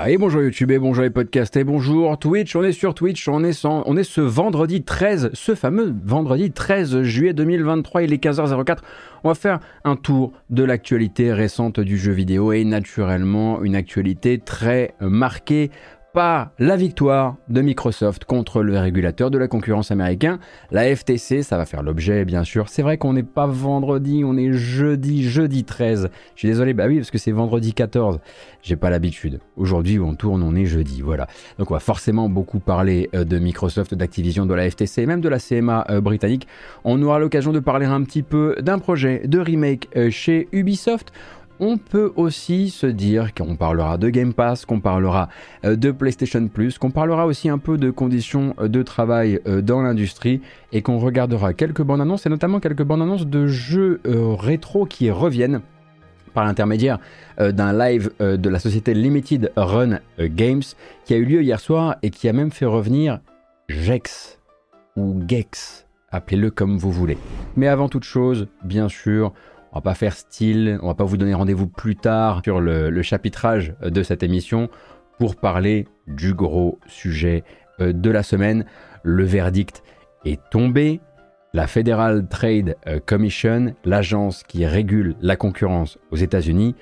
Ah, et bonjour YouTube, et bonjour les podcasts, et bonjour Twitch, on est sur Twitch, on est, on est ce vendredi 13, ce fameux vendredi 13 juillet 2023, il est 15h04, on va faire un tour de l'actualité récente du jeu vidéo, et naturellement une actualité très marquée pas la victoire de Microsoft contre le régulateur de la concurrence américain, la FTC, ça va faire l'objet bien sûr. C'est vrai qu'on n'est pas vendredi, on est jeudi, jeudi 13. Je suis désolé, bah oui, parce que c'est vendredi 14. J'ai pas l'habitude. Aujourd'hui on tourne, on est jeudi, voilà. Donc on va forcément beaucoup parler euh, de Microsoft, d'Activision, de la FTC, même de la CMA euh, britannique. On aura l'occasion de parler un petit peu d'un projet de remake euh, chez Ubisoft on peut aussi se dire qu'on parlera de Game Pass, qu'on parlera euh, de PlayStation Plus, qu'on parlera aussi un peu de conditions euh, de travail euh, dans l'industrie et qu'on regardera quelques bandes annonces et notamment quelques bandes annonces de jeux rétro qui reviennent par l'intermédiaire d'un live de la société Limited Run Games qui a eu lieu hier soir et qui a même fait revenir Gex ou Gex, appelez-le comme vous voulez. Mais avant toute chose, bien sûr, on va pas faire style, on va pas vous donner rendez-vous plus tard sur le, chapitrage de cette émission pour parler du gros sujet euh, de la semaine. Le verdict est tombé. La Federal Trade euh, Commission, l'agence qui régule la concurrence aux États-Unis,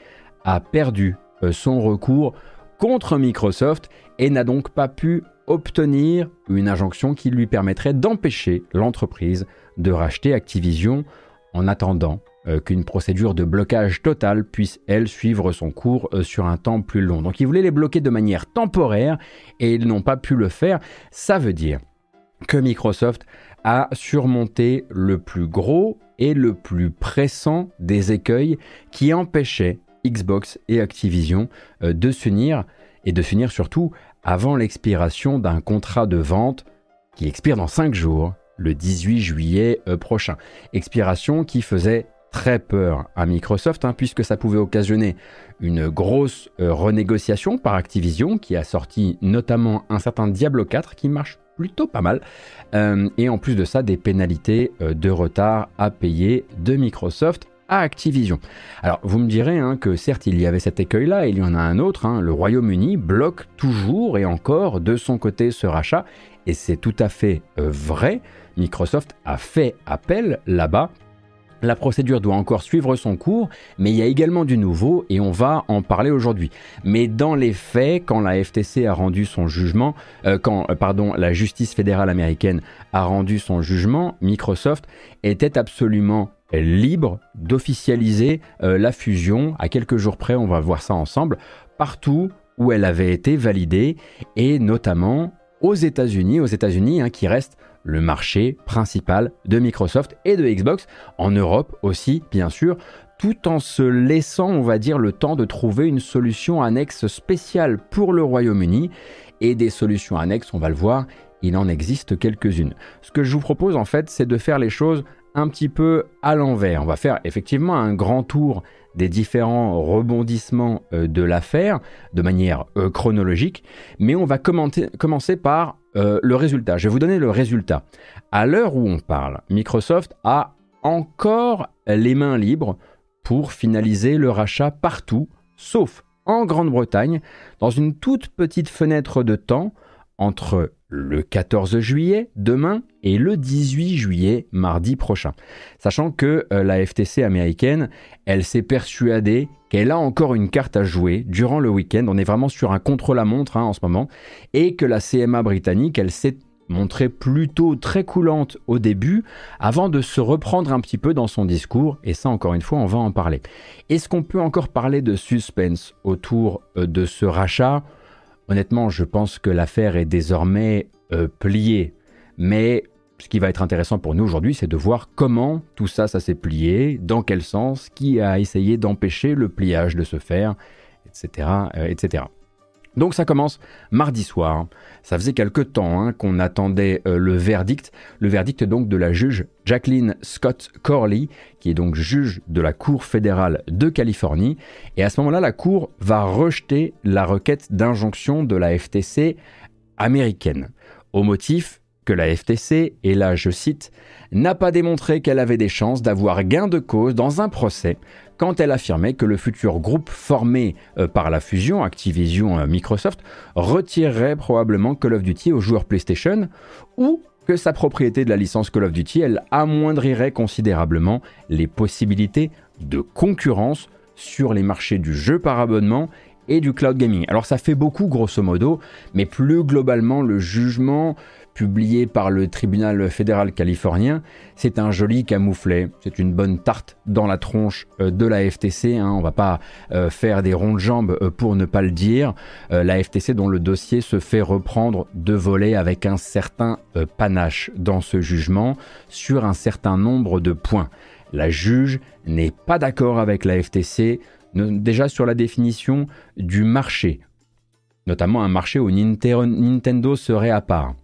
a perdu euh, son recours contre Microsoft et n'a donc pas pu obtenir une injonction qui lui permettrait d'empêcher l'entreprise de racheter Activision en attendant euh, qu'une procédure de blocage total puisse, elle, suivre son cours euh, sur un temps plus long. Donc ils voulaient les bloquer de manière temporaire et ils n'ont pas pu le faire. Ça veut dire que Microsoft a surmonté le plus gros et le plus pressant des écueils qui empêchaient Xbox et Activision euh, de s'unir et de s'unir surtout avant l'expiration d'un contrat de vente qui expire dans 5 jours, le 18 juillet prochain. Expiration qui faisait très peur à Microsoft, hein, puisque ça pouvait occasionner une grosse euh, renégociation par Activision, qui a sorti notamment un certain Diablo 4 qui marche plutôt pas mal, euh, et en plus de ça, des pénalités euh, de retard à payer de Microsoft à Activision. Alors vous me direz hein, que certes il y avait cet écueil-là, il y en a un autre, hein, le Royaume-Uni bloque toujours et encore de son côté ce rachat, et c'est tout à fait vrai, Microsoft a fait appel là-bas la procédure doit encore suivre son cours, mais il y a également du nouveau et on va en parler aujourd'hui. Mais dans les faits, quand la FTC a rendu son jugement, euh, quand euh, pardon, la justice fédérale américaine a rendu son jugement, Microsoft était absolument libre d'officialiser euh, la fusion à quelques jours près, on va voir ça ensemble, partout où elle avait été validée et notamment aux États-Unis, aux États-Unis hein, qui restent le marché principal de Microsoft et de Xbox, en Europe aussi bien sûr, tout en se laissant, on va dire, le temps de trouver une solution annexe spéciale pour le Royaume-Uni. Et des solutions annexes, on va le voir, il en existe quelques-unes. Ce que je vous propose en fait, c'est de faire les choses un petit peu à l'envers. On va faire effectivement un grand tour des différents rebondissements euh, de l'affaire de manière euh, chronologique, mais on va commencer par euh, le résultat. Je vais vous donner le résultat. À l'heure où on parle, Microsoft a encore les mains libres pour finaliser le rachat partout, sauf en Grande-Bretagne, dans une toute petite fenêtre de temps entre le 14 juillet, demain, et le 18 juillet, mardi prochain. Sachant que euh, la FTC américaine, elle s'est persuadée qu'elle a encore une carte à jouer durant le week-end. On est vraiment sur un contre-la-montre hein, en ce moment. Et que la CMA britannique, elle s'est montrée plutôt très coulante au début, avant de se reprendre un petit peu dans son discours. Et ça, encore une fois, on va en parler. Est-ce qu'on peut encore parler de suspense autour euh, de ce rachat? Honnêtement, je pense que l'affaire est désormais euh, pliée. Mais ce qui va être intéressant pour nous aujourd'hui, c'est de voir comment tout ça, ça s'est plié, dans quel sens, qui a essayé d'empêcher le pliage de se faire, etc., euh, etc. Donc ça commence mardi soir. Ça faisait quelque temps hein, qu'on attendait euh, le verdict, le verdict donc de la juge Jacqueline Scott Corley, qui est donc juge de la Cour fédérale de Californie. Et à ce moment-là, la Cour va rejeter la requête d'injonction de la FTC américaine, au motif que la FTC, et là je cite, n'a pas démontré qu'elle avait des chances d'avoir gain de cause dans un procès quand elle affirmait que le futur groupe formé euh, par la fusion Activision-Microsoft retirerait probablement Call of Duty aux joueurs PlayStation ou que sa propriété de la licence Call of Duty, elle amoindrirait considérablement les possibilités de concurrence sur les marchés du jeu par abonnement et du cloud gaming. Alors ça fait beaucoup grosso modo, mais plus globalement le jugement publié par le tribunal fédéral californien, c'est un joli camouflet, c'est une bonne tarte dans la tronche euh, de la FTC, hein. on va pas euh, faire des ronds de jambes euh, pour ne pas le dire, la FTC dont le dossier se fait reprendre de voler avec un certain panache dans ce jugement sur un certain nombre de points. La juge n'est pas d'accord avec la FTC déjà sur la définition du marché, notamment un marché où Nintendo serait à part.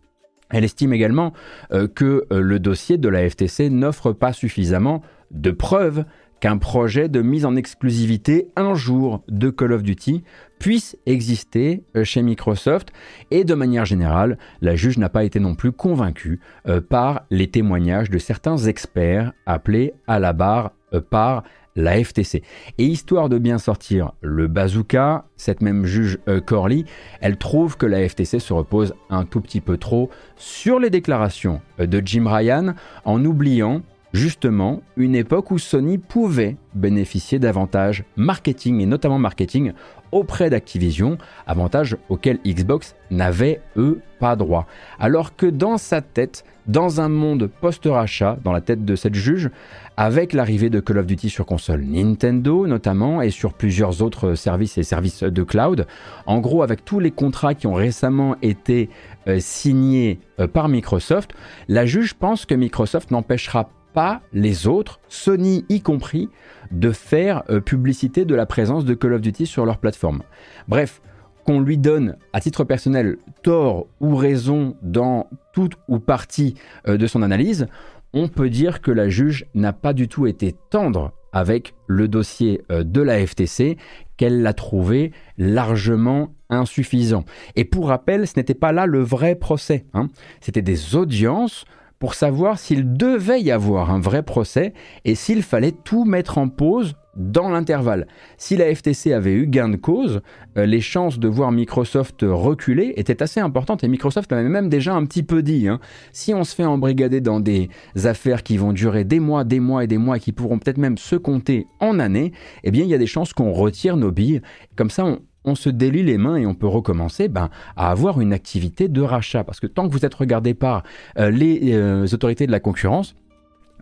Elle estime également euh, que euh, le dossier de la FTC n'offre pas suffisamment de preuves qu'un projet de mise en exclusivité un jour de Call of Duty puisse exister euh, chez Microsoft. Et de manière générale, la juge n'a pas été non plus convaincue par les témoignages de certains experts appelés à la barre par la FTC. Et histoire de bien sortir le bazooka, cette même juge euh, Corley, elle trouve que la FTC se repose un tout petit peu trop sur les déclarations euh, de Jim Ryan en oubliant justement une époque où Sony pouvait bénéficier d'avantages marketing et notamment marketing auprès d'Activision, avantages auxquels Xbox n'avait eux pas droit. Alors que dans sa tête, dans un monde post-rachat, dans la tête de cette juge, avec l'arrivée de Call of Duty sur console Nintendo notamment et sur plusieurs autres services et services de cloud. En gros, avec tous les contrats qui ont récemment été euh, signés euh, par Microsoft, la juge pense que Microsoft n'empêchera pas les autres, Sony y compris, de faire euh, publicité de la présence de Call of Duty sur leur plateforme. Bref, qu'on lui donne à titre personnel tort ou raison dans toute ou partie de son analyse, on peut dire que la juge n'a pas du tout été tendre avec le dossier euh, de la FTC, qu'elle l'a trouvé largement insuffisant. Et pour rappel, ce n'était pas là le vrai procès. Hein. C'était des audiences pour savoir s'il devait y avoir un vrai procès et s'il fallait tout mettre en pause dans l'intervalle. Si la FTC avait eu gain de cause, euh, les chances de voir Microsoft reculer étaient assez importantes et Microsoft l'avait même déjà un petit peu dit. Hein. Si on se fait embrigader dans des affaires qui vont durer des mois, des mois et des mois et qui pourront peut-être même se compter en années, eh bien il y a des chances qu'on retire nos billes. Comme ça, on, se délie les mains et on peut recommencer ben, à avoir une activité de rachat. Parce que tant que vous êtes regardé par euh, les euh, autorités de la concurrence,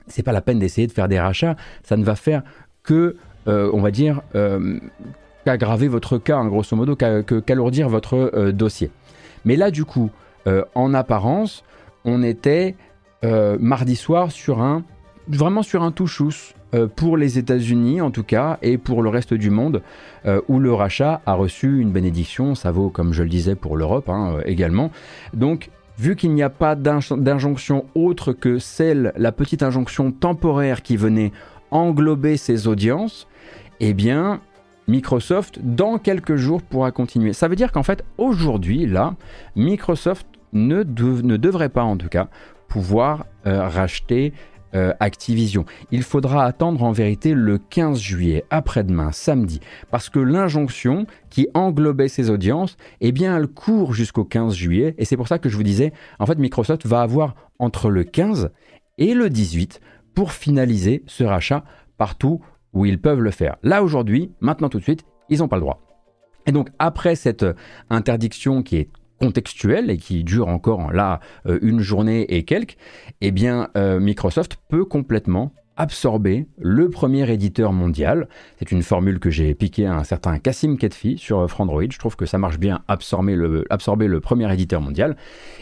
c'est pas la peine d'essayer de faire des rachats, ça ne va faire que, euh, on va dire, qu'aggraver votre cas, hein, grosso modo, qu'alourdir votre euh, dossier. Mais là, du coup, en apparence, on était mardi soir sur un, vraiment sur un touchous pour les États-Unis en tout cas et pour le reste du monde où le rachat a reçu une bénédiction. Ça vaut, comme je le disais, pour l'Europe hein, également. Donc vu qu'il n'y a pas d'injonction autre que celle, la petite injonction temporaire qui venait englober ses audiences, eh bien, Microsoft, dans quelques jours, pourra continuer. Ça veut dire qu'en fait, aujourd'hui, là, Microsoft ne, devrait pas, en tout cas, pouvoir euh, racheter euh, Activision. Il faudra attendre en vérité le 15 juillet, après-demain, samedi, parce que l'injonction qui englobait ses audiences, eh bien, elle court jusqu'au 15 juillet, et c'est pour ça que je vous disais, en fait, Microsoft va avoir entre le 15 et le 18 pour finaliser ce rachat partout où ils peuvent le faire. Là aujourd'hui, maintenant tout de suite, ils n'ont pas le droit. Et donc après cette interdiction qui est contextuelle et qui dure encore là euh, une journée et quelques, eh bien euh, Microsoft peut complètement absorber le premier éditeur mondial. C'est une formule que j'ai piquée à un certain Cassim Ketfi sur Frandroid. Je trouve que ça marche bien, absorber le, absorber le premier éditeur mondial.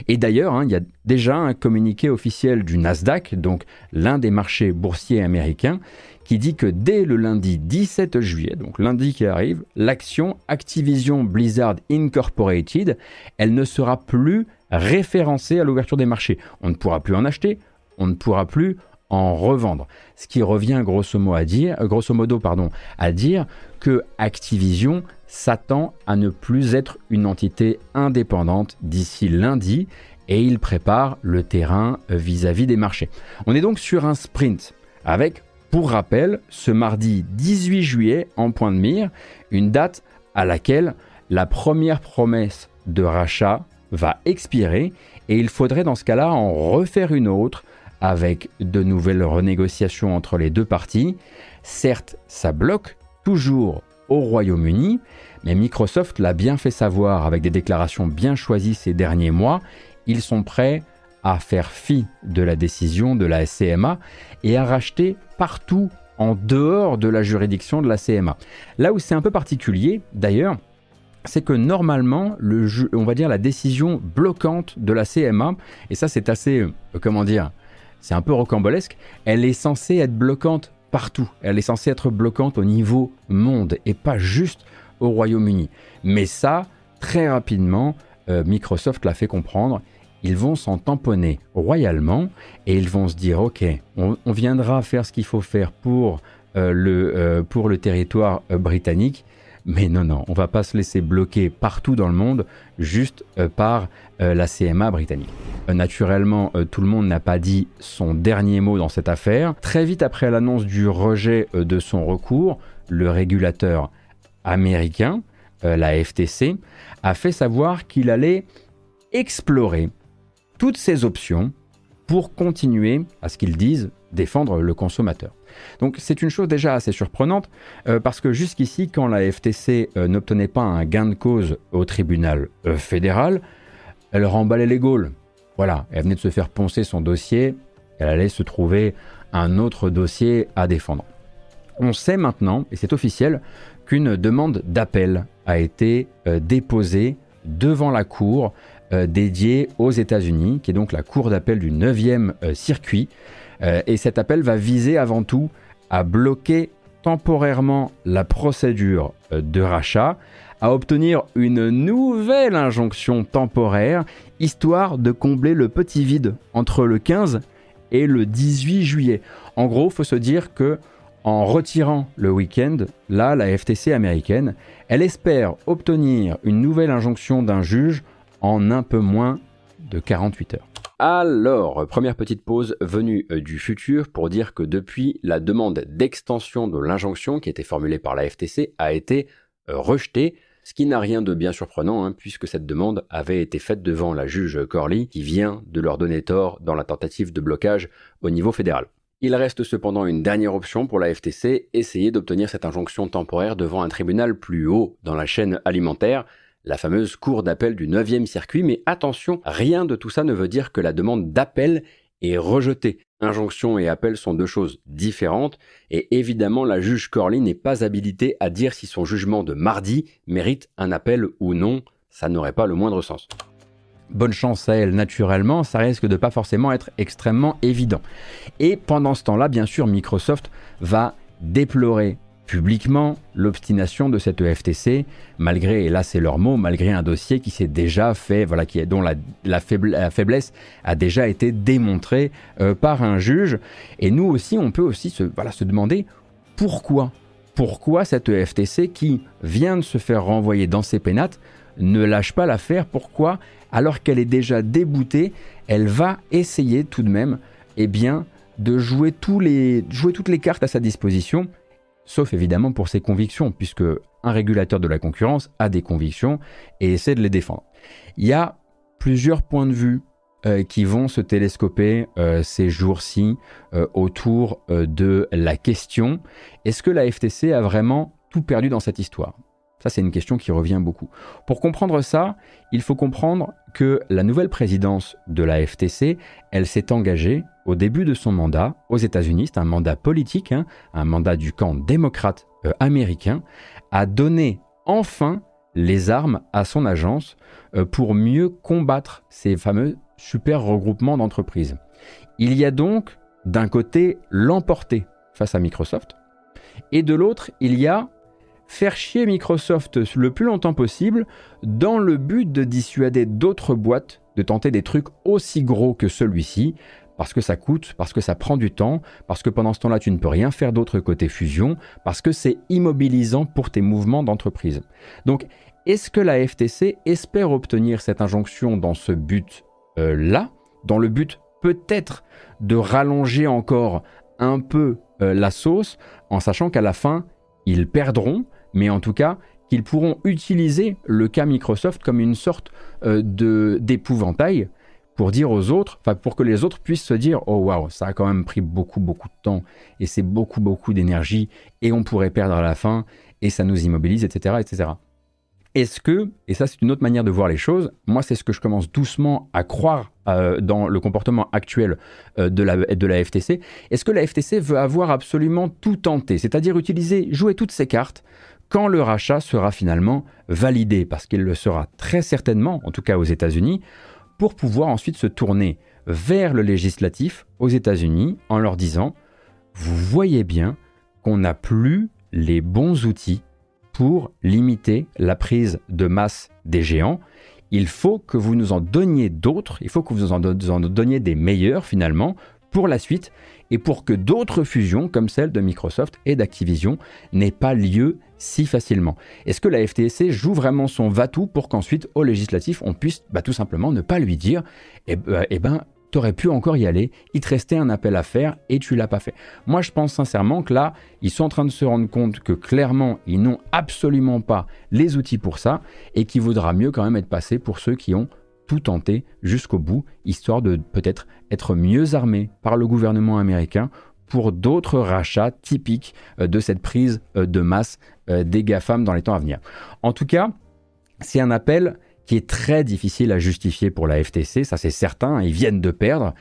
Et d'ailleurs, hein, il y a déjà un communiqué officiel du Nasdaq, donc l'un des marchés boursiers américains, qui dit que dès le lundi 17 juillet, donc lundi qui arrive, l'action Activision Blizzard Incorporated, elle ne sera plus référencée à l'ouverture des marchés. On ne pourra plus en acheter, on ne pourra plus en revendre. Ce qui revient grosso modo à dire, que Activision s'attend à ne plus être une entité indépendante d'ici lundi et il prépare le terrain vis-à-vis des marchés. On est donc sur un sprint avec, pour rappel, ce mardi 18 juillet en point de mire, une date à laquelle la première promesse de rachat va expirer et il faudrait dans ce cas-là en refaire une autre avec de nouvelles renégociations entre les deux parties. Certes, ça bloque toujours au Royaume-Uni, mais Microsoft l'a bien fait savoir avec des déclarations bien choisies ces derniers mois. Ils sont prêts à faire fi de la décision de la CMA et à racheter partout en dehors de la juridiction de la CMA. Là où c'est un peu particulier, d'ailleurs, c'est que normalement, le on va dire la décision bloquante de la CMA, et ça c'est assez, euh, comment dire, c'est un peu rocambolesque, elle est censée être bloquante partout. Elle est censée être bloquante au niveau monde et pas juste au Royaume-Uni. Mais ça, très rapidement, euh, Microsoft l'a fait comprendre. Ils vont s'en tamponner royalement et ils vont se dire ok, on, viendra faire ce qu'il faut faire pour, euh, le, pour le territoire britannique, mais non, non, on va pas se laisser bloquer partout dans le monde juste euh, par euh, la CMA britannique. Euh, naturellement, tout le monde n'a pas dit son dernier mot dans cette affaire. Très vite après l'annonce du rejet de son recours, le régulateur américain, la FTC, a fait savoir qu'il allait explorer toutes ces options pour continuer, à ce qu'ils disent, défendre le consommateur. Donc c'est une chose déjà assez surprenante euh, parce que jusqu'ici, quand la FTC euh, n'obtenait pas un gain de cause au tribunal euh, fédéral, elle remballait les Gaules. Voilà, elle venait de se faire poncer son dossier, elle allait se trouver un autre dossier à défendre. On sait maintenant, et c'est officiel, qu'une demande d'appel a été déposée devant la Cour dédiée aux États-Unis, qui est donc la Cour d'appel du 9e circuit, euh, et cet appel va viser avant tout à bloquer temporairement la procédure euh, de rachat, à obtenir une nouvelle injonction temporaire, histoire de combler le petit vide entre le 15 et le 18 juillet. En gros, faut se dire que en retirant le week-end, là, la FTC américaine, elle espère obtenir une nouvelle injonction d'un juge en un peu moins de 48 heures. Alors, première petite pause venue euh, du futur pour dire que depuis, la demande d'extension de l'injonction qui était formulée par la FTC a été euh, rejetée, ce qui n'a rien de bien surprenant hein, puisque cette demande avait été faite devant la juge Corley qui vient de leur donner tort dans la tentative de blocage au niveau fédéral. Il reste cependant une dernière option pour la FTC, essayer d'obtenir cette injonction temporaire devant un tribunal plus haut dans la chaîne alimentaire, la fameuse cour d'appel du 9e circuit, mais attention, rien de tout ça ne veut dire que la demande d'appel est rejetée. Injonction et appel sont deux choses différentes, et évidemment la juge Corley n'est pas habilitée à dire si son jugement de mardi mérite un appel ou non, ça n'aurait pas le moindre sens. Bonne chance à elle, naturellement, ça risque de pas forcément être extrêmement évident. Et pendant ce temps-là, bien sûr, Microsoft va déplorer publiquement l'obstination de cette FTC, malgré, et là c'est leur mot, malgré un dossier qui s'est déjà fait, voilà, dont la, faiblesse a déjà été démontrée euh, par un juge. Et nous aussi, on peut aussi se, voilà, se demander pourquoi Pourquoi cette FTC qui vient de se faire renvoyer dans ses pénates ne lâche pas l'affaire Pourquoi, alors qu'elle est déjà déboutée, elle va essayer tout de même, eh bien, de jouer, tous les, jouer toutes les cartes à sa disposition sauf évidemment pour ses convictions, puisque un régulateur de la concurrence a des convictions et essaie de les défendre. Il y a plusieurs points de vue euh, qui vont se télescoper euh, ces jours-ci euh, autour de la question est-ce que la FTC a vraiment tout perdu dans cette histoire? Ça, c'est une question qui revient beaucoup. Pour comprendre ça, il faut comprendre que la nouvelle présidence de la FTC, elle s'est engagée au début de son mandat aux États-Unis, c'est un mandat politique, hein, un mandat du camp démocrate euh, américain, à donner enfin les armes à son agence euh, pour mieux combattre ces fameux super regroupements d'entreprises. Il y a donc d'un côté l'emporter face à Microsoft, et de l'autre, il y a faire chier Microsoft le plus longtemps possible dans le but de dissuader d'autres boîtes de tenter des trucs aussi gros que celui-ci, parce que ça coûte, parce que ça prend du temps, parce que pendant ce temps-là, tu ne peux rien faire d'autre côté fusion, parce que c'est immobilisant pour tes mouvements d'entreprise. Donc, est-ce que la FTC espère obtenir cette injonction dans ce but là, dans le but peut-être de rallonger encore un peu la sauce, en sachant qu'à la fin, ils perdront, mais en tout cas, qu'ils pourront utiliser le cas Microsoft comme une sorte de d'épouvantail pour dire aux autres, enfin pour que les autres puissent se dire oh waouh, ça a quand même pris beaucoup beaucoup de temps et c'est beaucoup beaucoup d'énergie et on pourrait perdre à la fin et ça nous immobilise, etc., etc. Est-ce que, et ça c'est une autre manière de voir les choses, moi c'est ce que je commence doucement à croire euh, dans le comportement actuel euh, de, la, de la FTC, est-ce que la FTC veut avoir absolument tout tenté, c'est-à-dire utiliser, jouer toutes ses cartes quand le rachat sera finalement validé, parce qu'il le sera très certainement, en tout cas aux États-Unis, pour pouvoir ensuite se tourner vers le législatif aux États-Unis en leur disant, vous voyez bien qu'on n'a plus les bons outils pour limiter la prise de masse des géants. Il faut que vous nous en donniez d'autres, il faut que vous nous en donniez des meilleurs finalement pour la suite et pour que d'autres fusions comme celle de Microsoft et d'Activision n'aient pas lieu si facilement. Est-ce que la FTC joue vraiment son va-tout pour qu'ensuite au législatif on puisse bah, tout simplement ne pas lui dire eh, ben, eh ben t'aurais pu encore y aller, il te restait un appel à faire et tu l'as pas fait. Moi je pense sincèrement que là, ils sont en train de se rendre compte que clairement, ils n'ont absolument pas les outils pour ça et qu'il vaudra mieux quand même être passé pour ceux qui ont tout tenter jusqu'au bout, histoire de peut-être être mieux armé par le gouvernement américain pour d'autres rachats typiques euh, de cette prise euh, de masse euh, des GAFAM dans les temps à venir. En tout cas, c'est un appel qui est très difficile à justifier pour la FTC, ça c'est certain, ils viennent de perdre,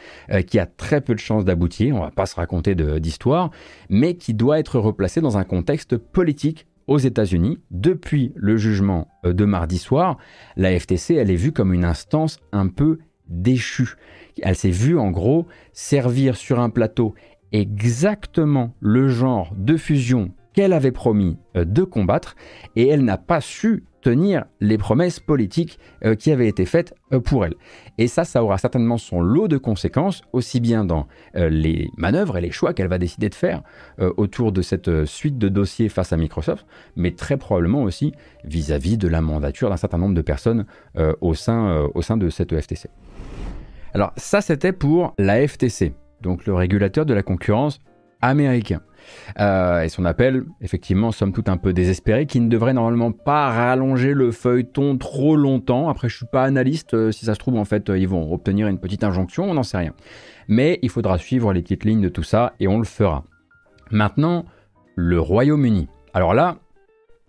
qui a très peu de chances d'aboutir, on va pas se raconter d'histoire, mais qui doit être replacé dans un contexte politique aux États-Unis, depuis le jugement euh, de mardi soir, la FTC, elle est vue comme une instance un peu déchue. Elle s'est vue en gros servir sur un plateau exactement le genre de fusion qu'elle avait promis euh, de combattre et elle n'a pas su tenir les promesses politiques euh, qui avaient été faites euh, pour elle. Et ça, ça aura certainement son lot de conséquences, aussi bien dans euh, les manœuvres et les choix qu'elle va décider de faire autour de cette suite de dossiers face à Microsoft, mais très probablement aussi vis-à-vis de la mandature d'un certain nombre de personnes au, sein, au sein de cette FTC. Alors ça, c'était pour la FTC, donc le régulateur de la concurrence américain. Euh, et son appel, effectivement, somme toute un peu désespéré, qui ne devrait normalement pas rallonger le feuilleton trop longtemps. Après, je suis pas analyste, euh, si ça se trouve, en fait, euh, ils vont obtenir une petite injonction, on n'en sait rien. Mais il faudra suivre les petites lignes de tout ça, et on le fera. Maintenant, le Royaume-Uni. Alors là,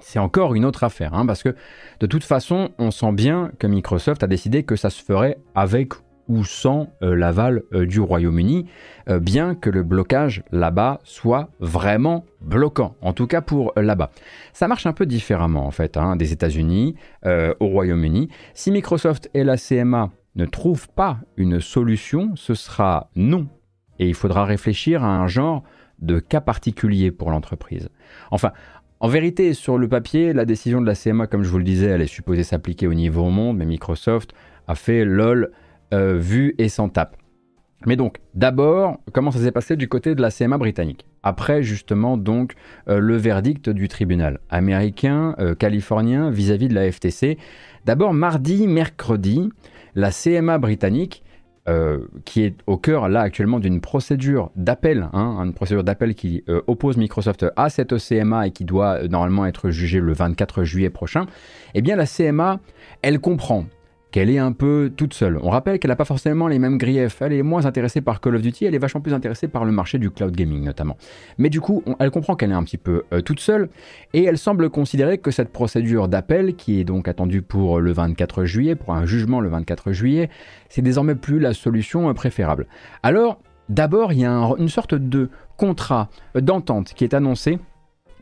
c'est encore une autre affaire, hein, parce que de toute façon, on sent bien que Microsoft a décidé que ça se ferait avec ou sans euh, l'aval euh, du Royaume-Uni, euh, bien que le blocage là-bas soit vraiment bloquant, en tout cas pour là-bas. Ça marche un peu différemment en fait, hein, des États-Unis au Royaume-Uni. Si Microsoft et la CMA ne trouvent pas une solution, ce sera non. Et il faudra réfléchir à un genre de cas particulier pour l'entreprise. Enfin, en vérité, sur le papier, la décision de la CMA, comme je vous le disais, elle est supposée s'appliquer au niveau monde, mais Microsoft a fait lol vu et sans tape. Mais donc, d'abord, comment ça s'est passé du côté de la CMA britannique Après, justement, donc, euh, le verdict du tribunal américain, euh, californien, vis-à-vis de la FTC. D'abord, mardi, mercredi, la CMA britannique, qui est au cœur, là, actuellement, d'une procédure d'appel, hein, une procédure d'appel qui oppose Microsoft à cette CMA et qui doit normalement être jugée le 24 juillet prochain, eh bien, la CMA, elle comprend qu'elle est un peu toute seule. On rappelle qu'elle n'a pas forcément les mêmes griefs. Elle est moins intéressée par Call of Duty, elle est vachement plus intéressée par le marché du cloud gaming notamment. Mais du coup, elle comprend qu'elle est un petit peu euh, toute seule et elle semble considérer que cette procédure d'appel, qui est donc attendue pour le 24 juillet, pour un jugement le 24 juillet, c'est désormais plus la solution euh, préférable. Alors, d'abord, il y a une sorte de contrat euh, d'entente qui est annoncé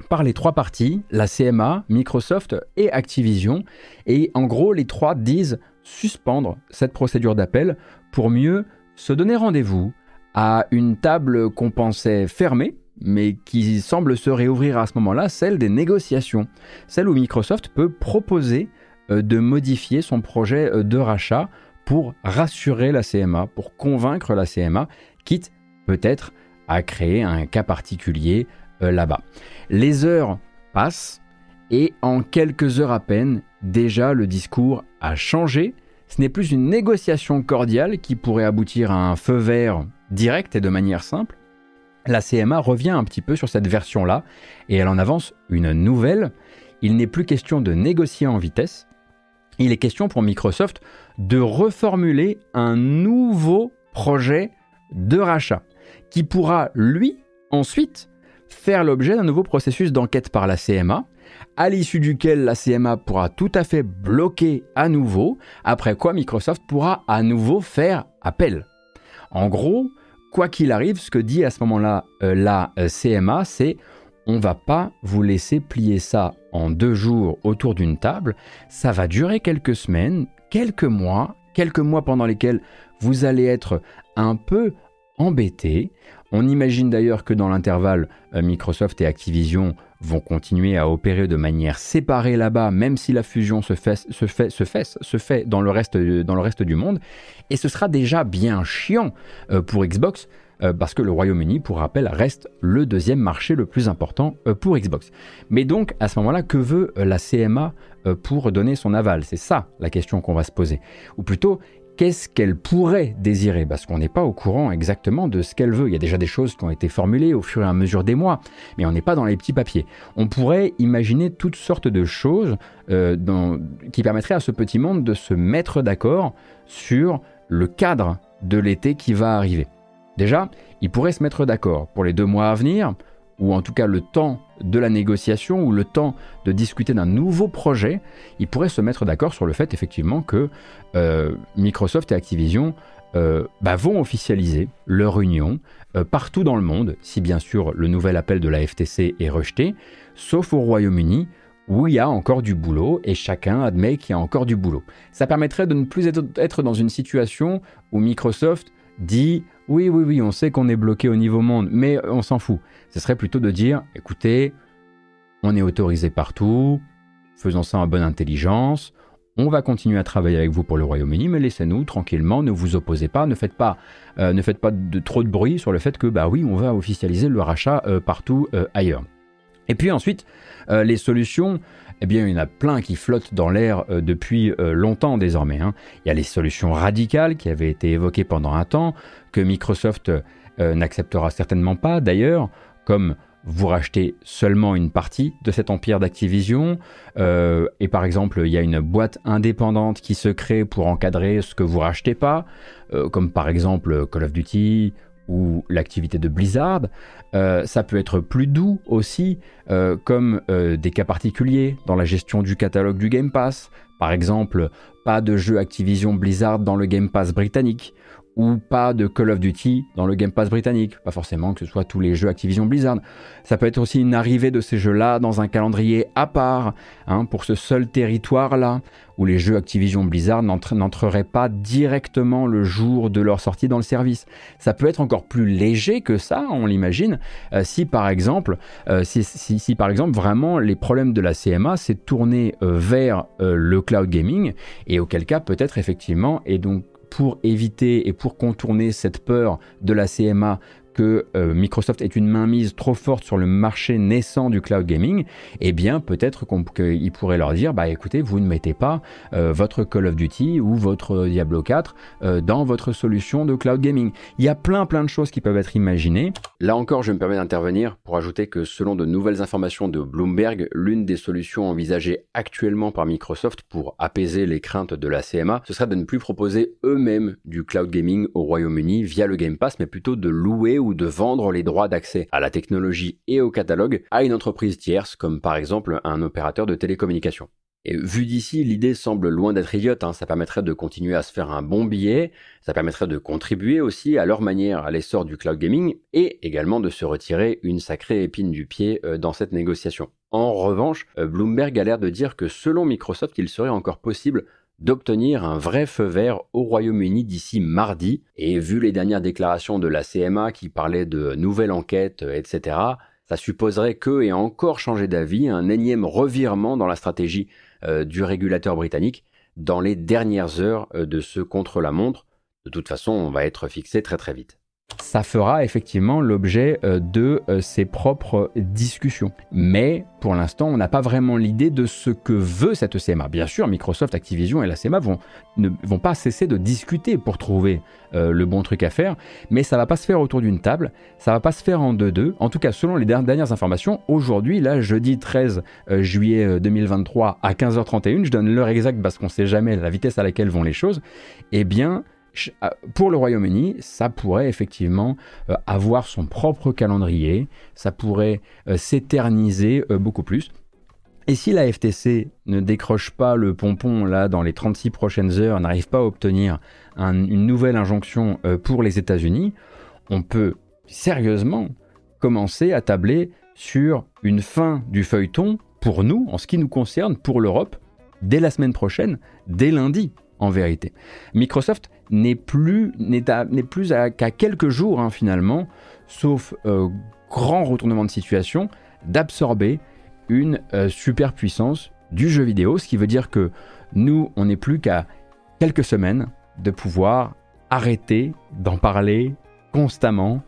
par les trois parties, la CMA, Microsoft et Activision. Et en gros, les trois disent suspendre cette procédure d'appel pour mieux se donner rendez-vous à une table qu'on pensait fermée, mais qui semble se réouvrir à ce moment-là, celle des négociations, celle où Microsoft peut proposer euh, de modifier son projet euh, de rachat pour rassurer la CMA, pour convaincre la CMA, quitte peut-être à créer un cas particulier euh, là-bas. Les heures passent et en quelques heures à peine, déjà le discours a changé ce n'est plus une négociation cordiale qui pourrait aboutir à un feu vert direct et de manière simple. La CMA revient un petit peu sur cette version-là et elle en avance une nouvelle. Il n'est plus question de négocier en vitesse. Il est question pour Microsoft de reformuler un nouveau projet de rachat qui pourra, lui, ensuite, faire l'objet d'un nouveau processus d'enquête par la CMA, à l'issue duquel la CMA pourra tout à fait bloquer à nouveau, après quoi Microsoft pourra à nouveau faire appel. En gros, quoi qu'il arrive, ce que dit à ce moment-là euh, la euh, CMA, c'est on va pas vous laisser plier ça en deux jours autour d'une table, ça va durer quelques semaines, quelques mois, quelques mois pendant lesquels vous allez être un peu embêté. On imagine d'ailleurs que dans l'intervalle, euh, Microsoft et Activision vont continuer à opérer de manière séparée là-bas, même si la fusion se fait, dans, le reste, dans le reste du monde. Et ce sera déjà bien chiant euh, pour Xbox, euh, parce que le Royaume-Uni, pour rappel, reste le deuxième marché le plus important pour Xbox. Mais donc, à ce moment-là, que veut la CMA pour donner son aval? C'est ça la question qu'on va se poser. Ou plutôt, qu'est-ce qu'elle pourrait désirer? Parce qu'on n'est pas au courant exactement de ce qu'elle veut. Il y a déjà des choses qui ont été formulées au fur et à mesure des mois, mais on n'est pas dans les petits papiers. On pourrait imaginer toutes sortes de choses euh, qui permettraient à ce petit monde de se mettre d'accord sur le cadre de l'été qui va arriver. Déjà, ils pourraient se mettre d'accord pour les deux mois à venir, ou en tout cas le temps de la négociation ou le temps de discuter d'un nouveau projet, ils pourraient se mettre d'accord sur le fait effectivement que euh, Microsoft et Activision euh, bah, vont officialiser leur union euh, partout dans le monde, si bien sûr le nouvel appel de la FTC est rejeté, sauf au Royaume-Uni où il y a encore du boulot et chacun admet qu'il y a encore du boulot. Ça permettrait de ne plus être dans une situation où Microsoft dit oui, oui, oui, on sait qu'on est bloqué au niveau monde, mais on s'en fout. Ce serait plutôt de dire, écoutez, on est autorisé partout, faisons ça en bonne intelligence, on va continuer à travailler avec vous pour le Royaume-Uni, mais laissez-nous tranquillement, ne vous opposez pas, ne faites pas, euh, de trop de bruit sur le fait que, bah oui, on va officialiser le rachat euh, partout euh, ailleurs. Et puis ensuite, les solutions, eh bien, il y en a plein qui flottent dans l'air euh, depuis euh, longtemps désormais. Hein. Il y a les solutions radicales qui avaient été évoquées pendant un temps, que Microsoft euh, n'acceptera certainement pas d'ailleurs, comme vous rachetez seulement une partie de cet empire d'Activision, et par exemple, il y a une boîte indépendante qui se crée pour encadrer ce que vous rachetez pas, comme par exemple Call of Duty ou l'activité de Blizzard. Euh, ça peut être plus doux aussi, euh, comme euh, des cas particuliers dans la gestion du catalogue du Game Pass. Par exemple, pas de jeu Activision Blizzard dans le Game Pass britannique, ou pas de Call of Duty dans le Game Pass britannique. Pas forcément que ce soit tous les jeux Activision Blizzard. Ça peut être aussi une arrivée de ces jeux-là dans un calendrier à part, hein, pour ce seul territoire-là, où les jeux Activision Blizzard n'entreraient pas directement le jour de leur sortie dans le service. Ça peut être encore plus léger que ça, on l'imagine, euh, si par exemple, euh, si, par exemple vraiment les problèmes de la CMA s'est tourné euh, vers le cloud gaming, et auquel cas peut-être effectivement, et donc pour éviter et pour contourner cette peur de la CMA que euh, Microsoft est une mainmise trop forte sur le marché naissant du cloud gaming, eh bien peut-être qu'il pourrait leur dire, bah écoutez, vous ne mettez pas euh, votre Call of Duty ou votre Diablo 4 euh, dans votre solution de cloud gaming. Il y a plein plein de choses qui peuvent être imaginées. Là encore, je me permets d'intervenir pour ajouter que selon de nouvelles informations de Bloomberg, l'une des solutions envisagées actuellement par Microsoft pour apaiser les craintes de la CMA, ce serait de ne plus proposer eux-mêmes du cloud gaming au Royaume-Uni via le Game Pass, mais plutôt de louer de vendre les droits d'accès à la technologie et au catalogue à une entreprise tierce comme par exemple un opérateur de télécommunications. Et vu d'ici, l'idée semble loin d'être idiote, hein. ça permettrait de continuer à se faire un bon billet, ça permettrait de contribuer aussi à leur manière à l'essor du cloud gaming et également de se retirer une sacrée épine du pied euh, dans cette négociation. En revanche, euh, Bloomberg a l'air de dire que selon Microsoft, il serait encore possible d'obtenir un vrai feu vert au Royaume-Uni d'ici mardi. Et vu les dernières déclarations de la CMA qui parlaient de nouvelles enquêtes, etc., ça supposerait que, et encore changer d'avis, un énième revirement dans la stratégie euh, du régulateur britannique dans les dernières heures euh, de ce contre-la-montre. De toute façon, on va être fixé très très vite. Ça fera effectivement l'objet euh, de euh, ses propres discussions. Mais pour l'instant, on n'a pas vraiment l'idée de ce que veut cette CMA. Bien sûr, Microsoft, Activision et la CMA ne vont pas cesser de discuter pour trouver euh, le bon truc à faire, mais ça va pas se faire autour d'une table, ça va pas se faire en deux-deux. En tout cas, selon les dernières informations, aujourd'hui, là, jeudi 13 juillet 2023 à 15h31, je donne l'heure exacte parce qu'on sait jamais la vitesse à laquelle vont les choses, eh bien, pour le Royaume-Uni, ça pourrait effectivement euh, avoir son propre calendrier, ça pourrait euh, s'éterniser euh, beaucoup plus. Et si la FTC ne décroche pas le pompon là dans les 36 prochaines heures, n'arrive pas à obtenir une nouvelle injonction pour les États-Unis, on peut sérieusement commencer à tabler sur une fin du feuilleton pour nous, en ce qui nous concerne, pour l'Europe, dès la semaine prochaine, dès lundi en vérité. Microsoft n'est plus, n'est plus qu'à quelques jours hein, finalement, sauf euh, grand retournement de situation, d'absorber une euh, superpuissance du jeu vidéo, ce qui veut dire que nous, on n'est plus qu'à quelques semaines de pouvoir arrêter d'en parler constamment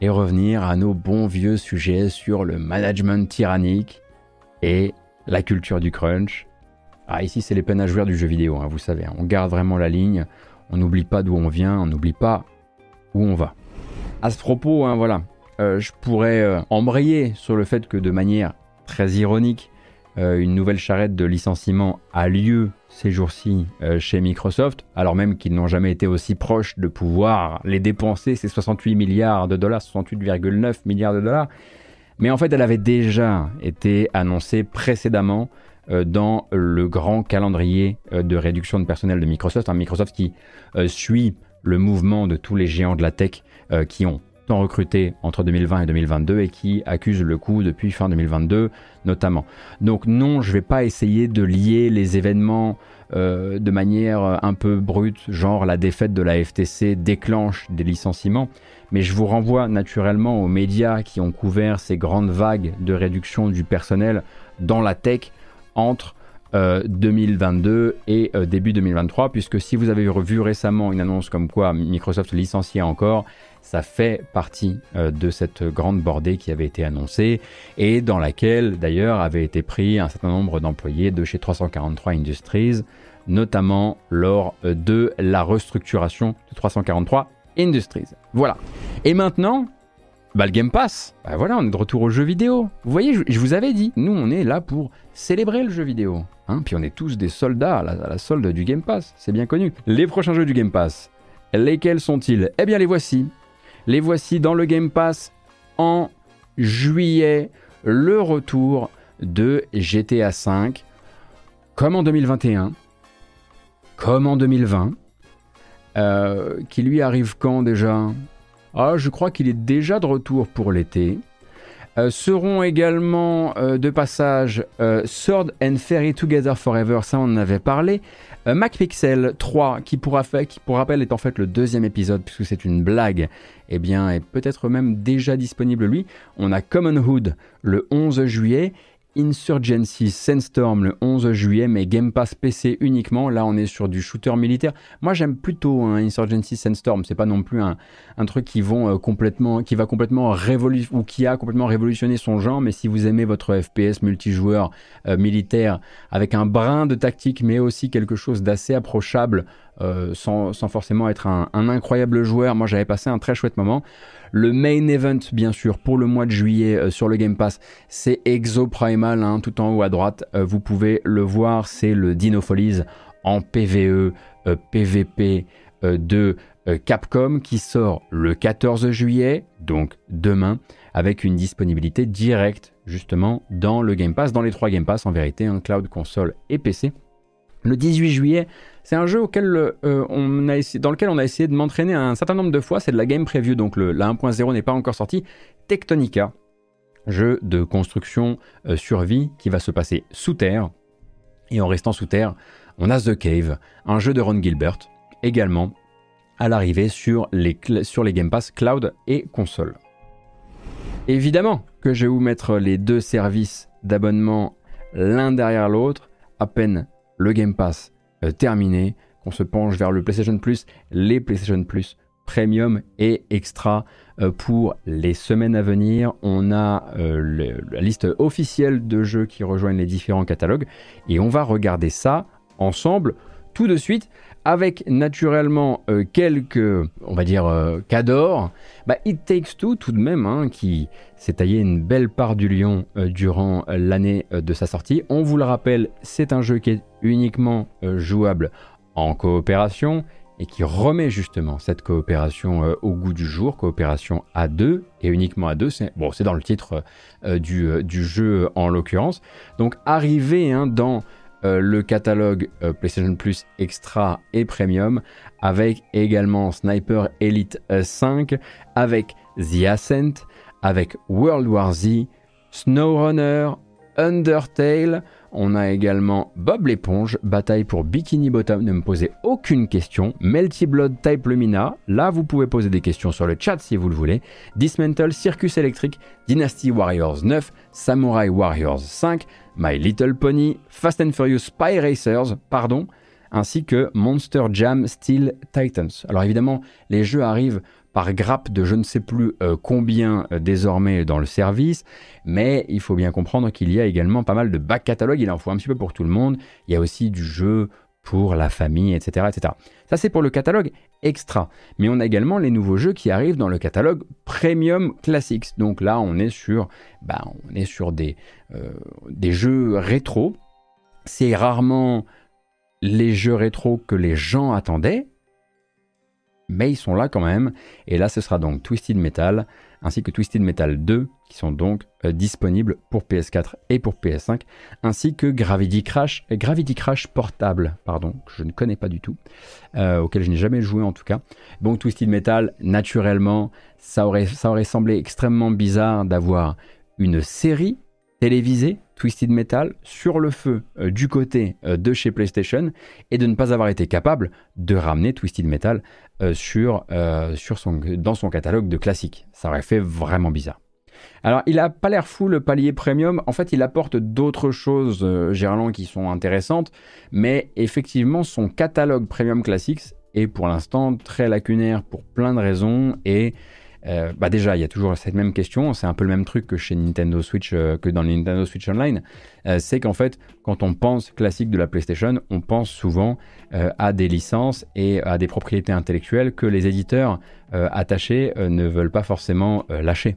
et revenir à nos bons vieux sujets sur le management tyrannique et la culture du crunch. Ah, ici, c'est les peines à jouer du jeu vidéo, hein, vous savez. Hein. On garde vraiment la ligne, on n'oublie pas d'où on vient, on n'oublie pas où on va. À ce propos, hein, voilà, euh, je pourrais euh, embrayer sur le fait que de manière très ironique, euh, une nouvelle charrette de licenciement a lieu ces jours-ci chez Microsoft, alors même qu'ils n'ont jamais été aussi proches de pouvoir les dépenser, ces 68 milliards de dollars, 68,9 milliards de dollars. Mais en fait, elle avait déjà été annoncée précédemment dans le grand calendrier euh, de réduction de personnel de Microsoft. Un Microsoft qui euh, suit le mouvement de tous les géants de la tech qui ont tant recruté entre 2020 et 2022 et qui accusent le coup depuis fin 2022 notamment. Donc non, je ne vais pas essayer de lier les événements de manière un peu brute, genre la défaite de la FTC déclenche des licenciements, mais je vous renvoie naturellement aux médias qui ont couvert ces grandes vagues de réduction du personnel dans la tech entre 2022 euh, et euh, début 2023, puisque si vous avez revu récemment une annonce comme quoi Microsoft licenciait encore, ça fait partie euh, de cette grande bordée qui avait été annoncée et dans laquelle d'ailleurs avait été pris un certain nombre d'employés de chez 343 Industries, notamment lors de la restructuration de 343 Industries. Voilà. Et maintenant, bah, le Game Pass, bah voilà, on est de retour au jeu vidéo. Vous voyez, je, vous avais dit, nous on est là pour célébrer le jeu vidéo. Hein Puis on est tous des soldats à la, solde du Game Pass, c'est bien connu. Les prochains jeux du Game Pass, lesquels sont-ils? Eh bien les voici. Les voici dans le Game Pass en juillet, le retour de GTA V, comme en 2021, comme en 2020, euh, qui lui arrive quand déjà? Ah, je crois qu'il est déjà de retour pour l'été. Euh, seront également euh, de passage euh, Sword and Fairy Together Forever, ça on en avait parlé. MacPixel 3, qui pour, qui pour rappel est en fait le deuxième épisode, puisque c'est une blague, eh bien est peut-être même déjà disponible lui. On a Common Hood le 11 juillet Insurgency Sandstorm le 11 juillet, mais Game Pass PC uniquement. Là, on est sur du shooter militaire. Moi, j'aime plutôt un Insurgency Sandstorm. C'est pas non plus un, truc qui, euh, complètement, qui va complètement révolutionner ou qui a complètement révolutionné son genre. Mais si vous aimez votre FPS multijoueur euh, militaire avec un brin de tactique, mais aussi quelque chose d'assez approchable, euh, sans, forcément être un, incroyable joueur, moi j'avais passé un très chouette moment. Le main event, bien sûr, pour le mois de juillet euh, sur le Game Pass, c'est Exo Primal, hein, tout en haut à droite. Euh, vous pouvez le voir, c'est le Dino Follies en PVE, PVP de Capcom qui sort le 14 juillet, donc demain, avec une disponibilité directe justement dans le Game Pass, dans les trois Game Pass en vérité, un cloud, console et PC. Le 18 juillet, c'est un jeu auquel, euh, on a dans lequel on a essayé de m'entraîner un certain nombre de fois. C'est de la game preview, donc la 1.0 n'est pas encore sorti. Tectonica, jeu de construction euh, survie qui va se passer sous terre. Et en restant sous terre, on a The Cave, un jeu de Ron Gilbert, également à l'arrivée sur les, sur les Game Pass cloud et console. Évidemment que je vais vous mettre les deux services d'abonnement l'un derrière l'autre, à peine le Game Pass euh, terminé, qu'on se penche vers le PlayStation Plus, les PlayStation Plus premium et extra euh, pour les semaines à venir. On a euh, la liste officielle de jeux qui rejoignent les différents catalogues et on va regarder ça ensemble tout de suite avec naturellement euh, quelques, on va dire, cadors. Bah, It Takes Two tout de même, hein, qui s'est taillé une belle part du lion durant l'année de sa sortie. On vous le rappelle, c'est un jeu qui est uniquement jouable en coopération et qui remet justement cette coopération euh, au goût du jour, coopération à deux et uniquement à deux. C'est bon, dans le titre euh, du, euh, du, jeu en l'occurrence. Donc arrivé hein, dans le catalogue PlayStation Plus Extra et Premium, avec également Sniper Elite 5, avec The Ascent, avec World War Z, SnowRunner, Undertale. On a également Bob l'éponge, bataille pour Bikini Bottom, ne me posez aucune question. Melty Blood Type Lumina, là vous pouvez poser des questions sur le chat si vous le voulez. Dismantle, Circus électrique, Dynasty Warriors 9, Samurai Warriors 5, My Little Pony, Fast and Furious Spy Racers, pardon, ainsi que Monster Jam Steel Titans. Alors évidemment, les jeux arrivent par grappe de je ne sais plus euh, combien euh, désormais dans le service, mais il faut bien comprendre qu'il y a également pas mal de back catalogue, il en faut un petit peu pour tout le monde, il y a aussi du jeu pour la famille, etc. etc. Ça c'est pour le catalogue extra, mais on a également les nouveaux jeux qui arrivent dans le catalogue Premium Classics, donc là on est sur, bah, on est sur des, euh, des jeux rétro, c'est rarement les jeux rétro que les gens attendaient, mais ils sont là quand même. Et là, ce sera donc Twisted Metal ainsi que Twisted Metal 2 qui sont donc euh, disponibles pour PS4 et pour PS5, ainsi que Gravity Crash, euh, Gravity Crash portable, pardon, que je ne connais pas du tout, euh, auquel je n'ai jamais joué en tout cas. Donc Twisted Metal, naturellement, ça aurait, ça aurait semblé extrêmement bizarre d'avoir une série télévisée Twisted Metal sur le feu du côté de chez PlayStation et de ne pas avoir été capable de ramener Twisted Metal euh, euh, dans son catalogue de classiques. Ça aurait fait vraiment bizarre. Alors, il a pas l'air fou le palier premium. En fait, il apporte d'autres choses, euh, qui sont intéressantes. Mais effectivement, son catalogue premium classics est pour l'instant très lacunaire pour plein de raisons. Et euh, bah déjà, il y a toujours cette même question, c'est un peu le même truc que chez Nintendo Switch, euh, que dans le Nintendo Switch Online, euh, c'est qu'en fait, quand on pense classique de la PlayStation, on pense souvent à des licences et à des propriétés intellectuelles que les éditeurs attachés ne veulent pas forcément lâcher.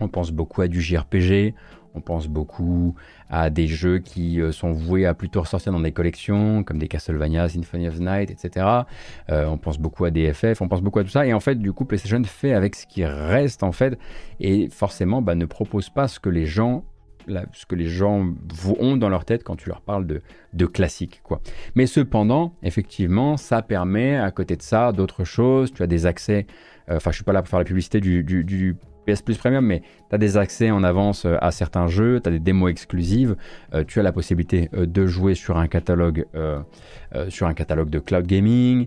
On pense beaucoup à du JRPG, on pense beaucoup à des jeux qui euh, sont voués à plutôt ressortir dans des collections, comme des Castlevania, Symphony of Night, etc. Euh, on pense beaucoup à des FF, on pense beaucoup à tout ça. Et en fait, du coup, PlayStation fait avec ce qui reste, en fait, et forcément, bah, ne propose pas ce que les gens ce que les gens ont dans leur tête quand tu leur parles de, de classique. Quoi. Mais cependant, effectivement, ça permet à côté de ça d'autres choses. Tu as des accès, euh, enfin je suis pas là pour faire la publicité du PS Plus Premium, mais tu as des accès en avance euh, à certains jeux, tu as des démos exclusives, euh, tu as la possibilité euh, de jouer sur un catalogue, sur un catalogue de cloud gaming,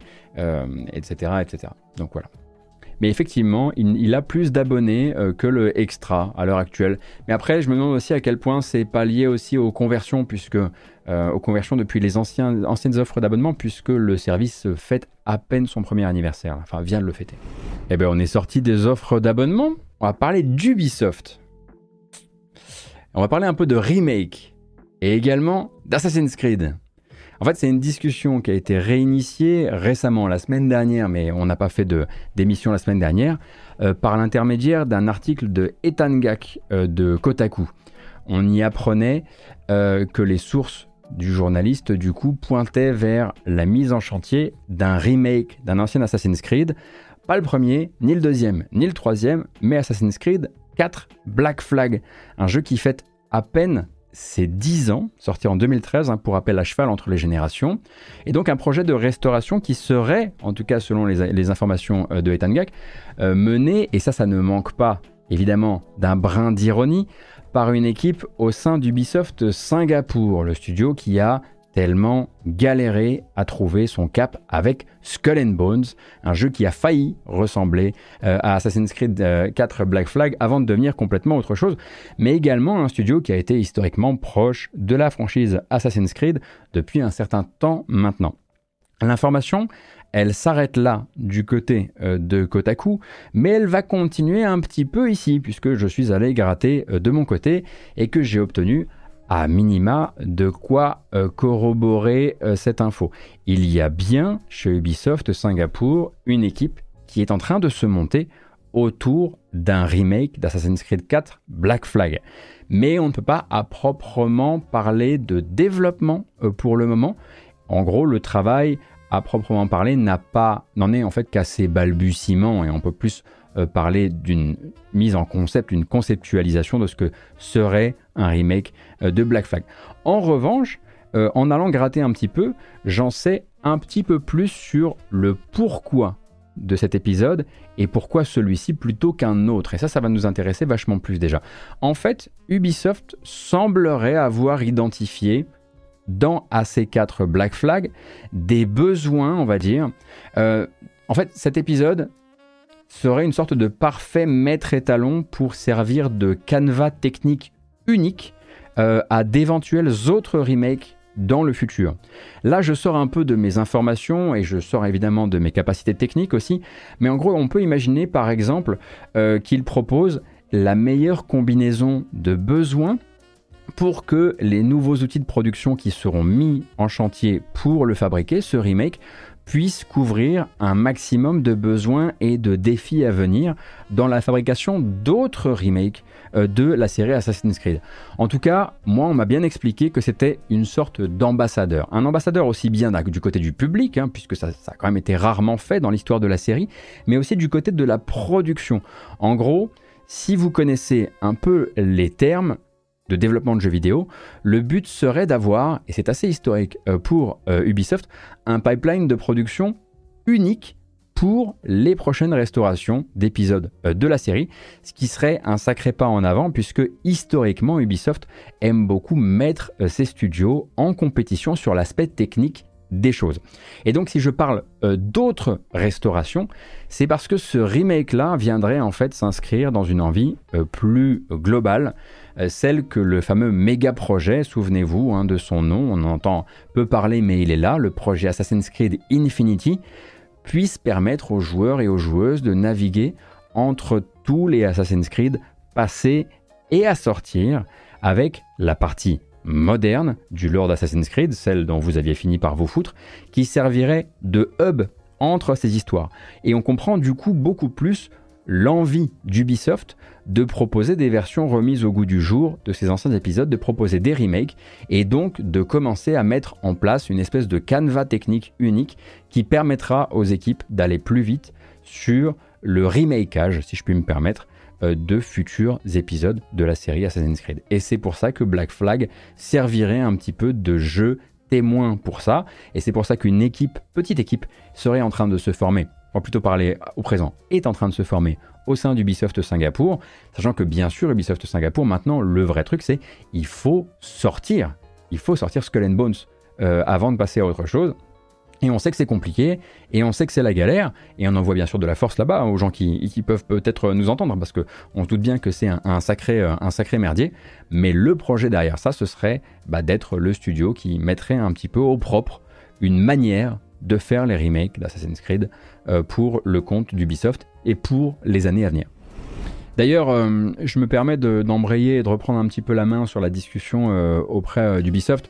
etc., etc. Donc voilà. Mais effectivement, il, a plus d'abonnés que le extra à l'heure actuelle. Mais après, je me demande aussi à quel point c'est pas lié aussi aux conversions, puisque aux conversions depuis les anciennes offres d'abonnement, puisque le service fête à peine son premier anniversaire, enfin vient de le fêter. Eh bien, on est sorti des offres d'abonnement on va parler d'Ubisoft. On va parler un peu de remake et également d'Assassin's Creed. En fait, c'est une discussion qui a été réinitiée récemment, la semaine dernière, mais on n'a pas fait d'émission la semaine dernière, euh, par l'intermédiaire d'un article de Ethan Gak euh, de Kotaku. On y apprenait euh, que les sources du journaliste, du coup, pointaient vers la mise en chantier d'un remake d'un ancien Assassin's Creed pas le premier, ni le deuxième, ni le troisième, mais Assassin's Creed 4 Black Flag, un jeu qui fête à peine ses 10 ans, sorti en 2013 hein, pour appel à cheval entre les générations, et donc un projet de restauration qui serait, en tout cas selon les, informations euh, de Ethan Gak, euh, mené, et ça ça ne manque pas évidemment d'un brin d'ironie, par une équipe au sein d'Ubisoft Singapour, le studio qui a tellement galéré à trouver son cap avec Skull and Bones, un jeu qui a failli ressembler euh, à Assassin's Creed 4 euh, Black Flag avant de devenir complètement autre chose, mais également un studio qui a été historiquement proche de la franchise Assassin's Creed depuis un certain temps maintenant. L'information, elle s'arrête là du côté de Kotaku, mais elle va continuer un petit peu ici, puisque je suis allé gratter de mon côté et que j'ai obtenu à minima de quoi corroborer cette info. Il y a bien chez Ubisoft Singapour une équipe qui est en train de se monter autour d'un remake d'Assassin's Creed 4 Black Flag. Mais on ne peut pas à proprement parler de développement pour le moment. En gros, le travail à proprement parler n'a pas n'en est en fait qu'à ses balbutiements et on peut plus euh, parler d'une mise en concept, une conceptualisation de ce que serait un remake euh, de Black Flag. En revanche, euh, en allant gratter un petit peu, j'en sais un petit peu plus sur le pourquoi de cet épisode et pourquoi celui-ci plutôt qu'un autre. Et ça, ça va nous intéresser vachement plus déjà. En fait, Ubisoft semblerait avoir identifié dans AC4 Black Flag des besoins, on va dire. en fait, cet épisode serait une sorte de parfait maître étalon pour servir de canevas technique unique euh, à d'éventuels autres remakes dans le futur. Là, je sors un peu de mes informations et je sors évidemment de mes capacités techniques aussi, mais en gros, on peut imaginer par exemple euh, qu'il propose la meilleure combinaison de besoins pour que les nouveaux outils de production qui seront mis en chantier pour le fabriquer, ce remake, puisse couvrir un maximum de besoins et de défis à venir dans la fabrication d'autres remakes de la série Assassin's Creed. En tout cas, moi, on m'a bien expliqué que c'était une sorte d'ambassadeur. Un ambassadeur aussi bien du côté du public, hein, puisque ça, ça a quand même été rarement fait dans l'histoire de la série, mais aussi du côté de la production. En gros, si vous connaissez un peu les termes, de développement de jeux vidéo, le but serait d'avoir, et c'est assez historique euh, pour euh, Ubisoft, un pipeline de production unique pour les prochaines restaurations d'épisodes euh, de la série, ce qui serait un sacré pas en avant puisque historiquement Ubisoft aime beaucoup mettre ses studios en compétition sur l'aspect technique des choses. Et donc si je parle d'autres restaurations, c'est parce que ce remake-là viendrait en fait s'inscrire dans une envie plus globale euh, celle que le fameux méga projet, souvenez-vous hein, de son nom, on entend peu parler mais il est là, le projet Assassin's Creed Infinity, puisse permettre aux joueurs et aux joueuses de naviguer entre tous les Assassin's Creed passés et à sortir avec la partie moderne du Lord Assassin's Creed, celle dont vous aviez fini par vous foutre, qui servirait de hub entre ces histoires. Et on comprend du coup beaucoup plus l'envie d'Ubisoft de proposer des versions remises au goût du jour de ces anciens épisodes, de proposer des remakes et donc de commencer à mettre en place une espèce de canevas technique unique qui permettra aux équipes d'aller plus vite sur le remakeage, si je puis me permettre, euh, de futurs épisodes de la série Assassin's Creed. Et c'est pour ça que Black Flag servirait un petit peu de jeu témoin pour ça, et c'est pour ça qu'une équipe, petite équipe, serait en train de se former on va plutôt parler au présent, est en train de se former au sein d'Ubisoft Singapour, sachant que bien sûr Ubisoft Singapour, maintenant le vrai truc c'est il faut sortir, il faut sortir Skull and Bones euh, avant de passer à autre chose. Et on sait que c'est compliqué, et on sait que c'est la galère, et on envoie bien sûr de la force là-bas aux gens qui, peuvent peut-être nous entendre, parce qu'on se doute bien que c'est un, sacré, euh, un sacré merdier. Mais le projet derrière ça, ce serait bah, d'être le studio qui mettrait un petit peu au propre une manière de faire les remakes d'Assassin's Creed euh, pour le compte d'Ubisoft et pour les années à venir. D'ailleurs, euh, je me permets d'embrayer et de reprendre un petit peu la main sur la discussion euh, auprès d'Ubisoft,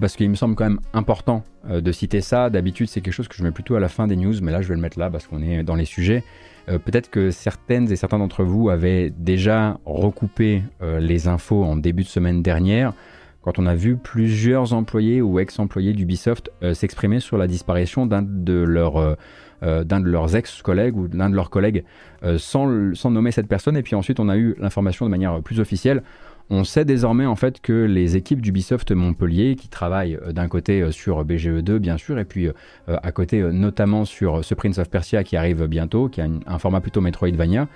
parce qu'il me semble quand même important de citer ça. D'habitude, c'est quelque chose que je mets plutôt à la fin des news, mais là, je vais le mettre là parce qu'on est dans les sujets. Peut-être que certaines et certains d'entre vous avaient déjà recoupé les infos en début de semaine dernière quand on a vu plusieurs employés ou ex-employés d'Ubisoft s'exprimer sur la disparition d'un de leurs euh, d'un de leurs ex-collègues ou l'un de leurs collègues euh, sans, nommer cette personne. Et puis ensuite, on a eu l'information de manière plus officielle. On sait désormais en fait que les équipes d'Ubisoft Montpellier, qui travaillent euh, d'un côté sur BGE2 bien sûr, et puis à côté notamment sur ce Prince of Persia qui arrive bientôt, qui a un format plutôt Metroidvania,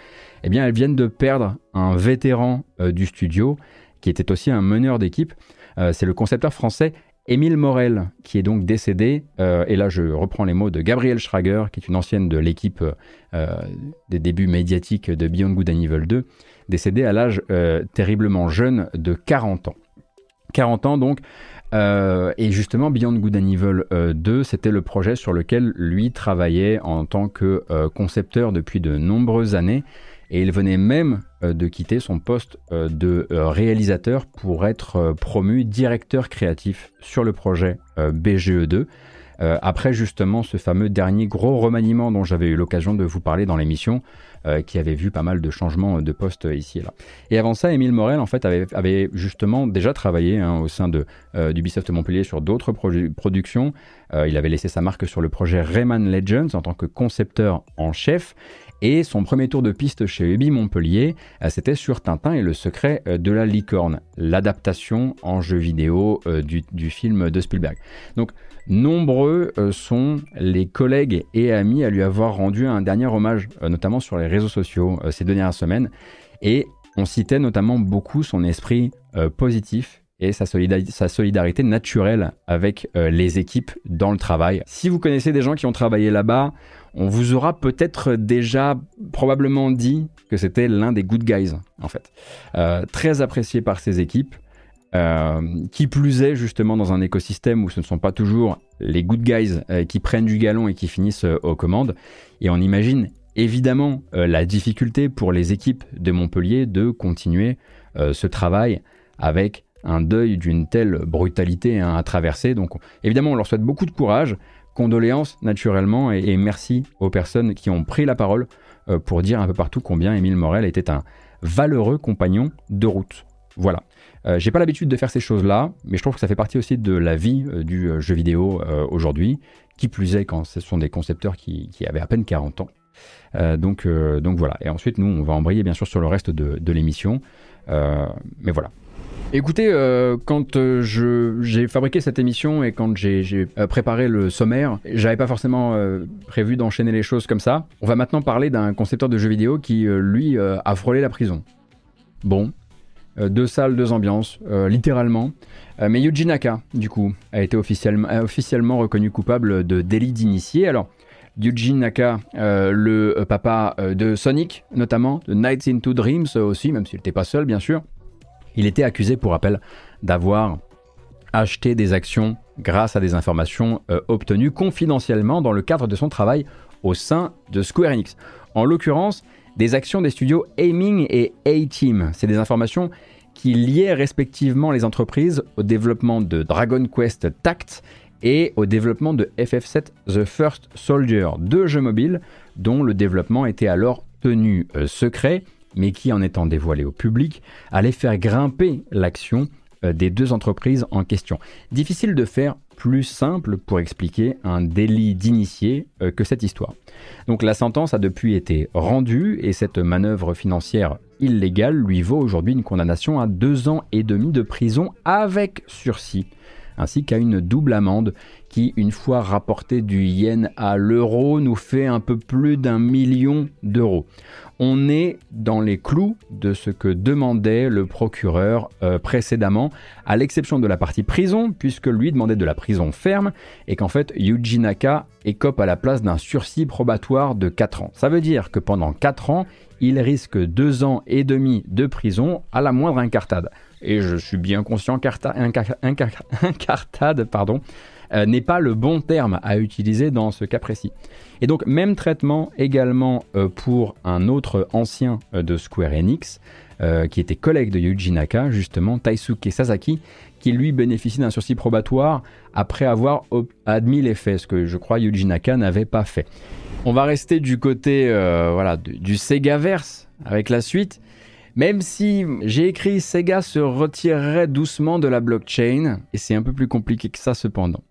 eh bien elles viennent de perdre un vétéran du studio qui était aussi un meneur d'équipe. C'est le concepteur français Émile Morel, qui est donc décédé, euh, et là je reprends les mots de Gabriel Schrager, qui est une ancienne de l'équipe euh, des débuts médiatiques de Beyond Good and Evil 2, décédé à l'âge euh, terriblement jeune de 40 ans. 40 ans donc, et justement, Beyond Good and Evil 2, c'était le projet sur lequel lui travaillait en tant que concepteur depuis de nombreuses années. Et il venait même de quitter son poste de réalisateur pour être promu directeur créatif sur le projet BGE2. après justement ce fameux dernier gros remaniement dont j'avais eu l'occasion de vous parler dans l'émission, euh, qui avait vu pas mal de changements de poste ici et là. Et avant ça, Émile Morel en fait avait, justement déjà travaillé hein, au sein de euh, d'Ubisoft Montpellier sur d'autres productions. Euh, il avait laissé sa marque sur le projet Rayman Legends en tant que concepteur en chef. Et son premier tour de piste chez Ubi Montpellier, c'était sur Tintin et le secret de la licorne, l'adaptation en jeu vidéo du, du, film de Spielberg. Donc Nombreux euh, sont les collègues et amis à lui avoir rendu un dernier hommage, euh, notamment sur les réseaux sociaux euh, ces dernières semaines. Et on citait notamment beaucoup son esprit positif et sa, solidarité naturelle avec les équipes dans le travail. Si vous connaissez des gens qui ont travaillé là-bas, on vous aura peut-être déjà probablement dit que c'était l'un des good guys, en fait. très apprécié par ses équipes. Euh, qui plus est justement dans un écosystème où ce ne sont pas toujours les good guys euh, qui prennent du galon et qui finissent euh, aux commandes. Et on imagine évidemment la difficulté pour les équipes de Montpellier de continuer ce travail avec un deuil d'une telle brutalité hein, à traverser. Donc évidemment on leur souhaite beaucoup de courage, condoléances naturellement et, merci aux personnes qui ont pris la parole pour dire un peu partout combien Émile Morel était un valeureux compagnon de route. Voilà. Euh, j'ai pas l'habitude de faire ces choses-là, mais je trouve que ça fait partie aussi de la vie euh, du euh, jeu vidéo aujourd'hui, qui plus est quand ce sont des concepteurs qui, avaient à peine 40 ans. donc voilà. Et ensuite, nous, on va embrayer bien sûr sur le reste de, l'émission. mais voilà. Écoutez, quand j'ai fabriqué cette émission et quand j'ai préparé le sommaire, j'avais pas forcément prévu d'enchaîner les choses comme ça. On va maintenant parler d'un concepteur de jeux vidéo qui, lui, a frôlé la prison. Bon, euh, deux salles, deux ambiances, euh, littéralement. Euh, mais Yuji Naka, du coup, a été officiellement, officiellement reconnu coupable de délit d'initié. Alors, Yuji Naka, le papa de Sonic, notamment, de Nights into Dreams aussi, même s'il n'était pas seul, bien sûr, il était accusé, pour rappel, d'avoir acheté des actions grâce à des informations obtenues confidentiellement dans le cadre de son travail au sein de Square Enix. En l'occurrence, des actions des studios Aiming et A-Team. C'est des informations qui liaient respectivement les entreprises au développement de Dragon Quest Tact et au développement de FF7 The First Soldier, deux jeux mobiles dont le développement était alors tenu euh, secret, mais qui, en étant dévoilé au public, allait faire grimper l'action euh, des deux entreprises en question. Difficile de faire plus simple pour expliquer un délit d'initié euh, que cette histoire. Donc la sentence a depuis été rendue et cette manœuvre financière illégale lui vaut aujourd'hui une condamnation à deux ans et demi de prison avec sursis ainsi qu'à une double amende qui, une fois rapportée du yen à l'euro, nous fait un peu plus d'un million d'euros. On est dans les clous de ce que demandait le procureur euh, précédemment, à l'exception de la partie prison, puisque lui demandait de la prison ferme, et qu'en fait Yuji Naka écope à la place d'un sursis probatoire de 4 ans. Ça veut dire que pendant 4 ans, il risque 2 ans et demi de prison à la moindre incartade et je suis bien conscient qu'incartade pardon, euh, n'est pas le bon terme à utiliser dans ce cas précis. Et donc même traitement également euh, pour un autre ancien euh, de Square Enix, qui était collègue de Yuji Naka, justement Taisuke Sasaki, qui lui bénéficie d'un sursis probatoire après avoir admis les faits, ce que je crois Yuji Naka n'avait pas fait. On va rester du côté voilà, du, du Segaverse avec la suite. Même si j'ai écrit Sega se retirerait doucement de la blockchain, et c'est un peu plus compliqué que ça cependant.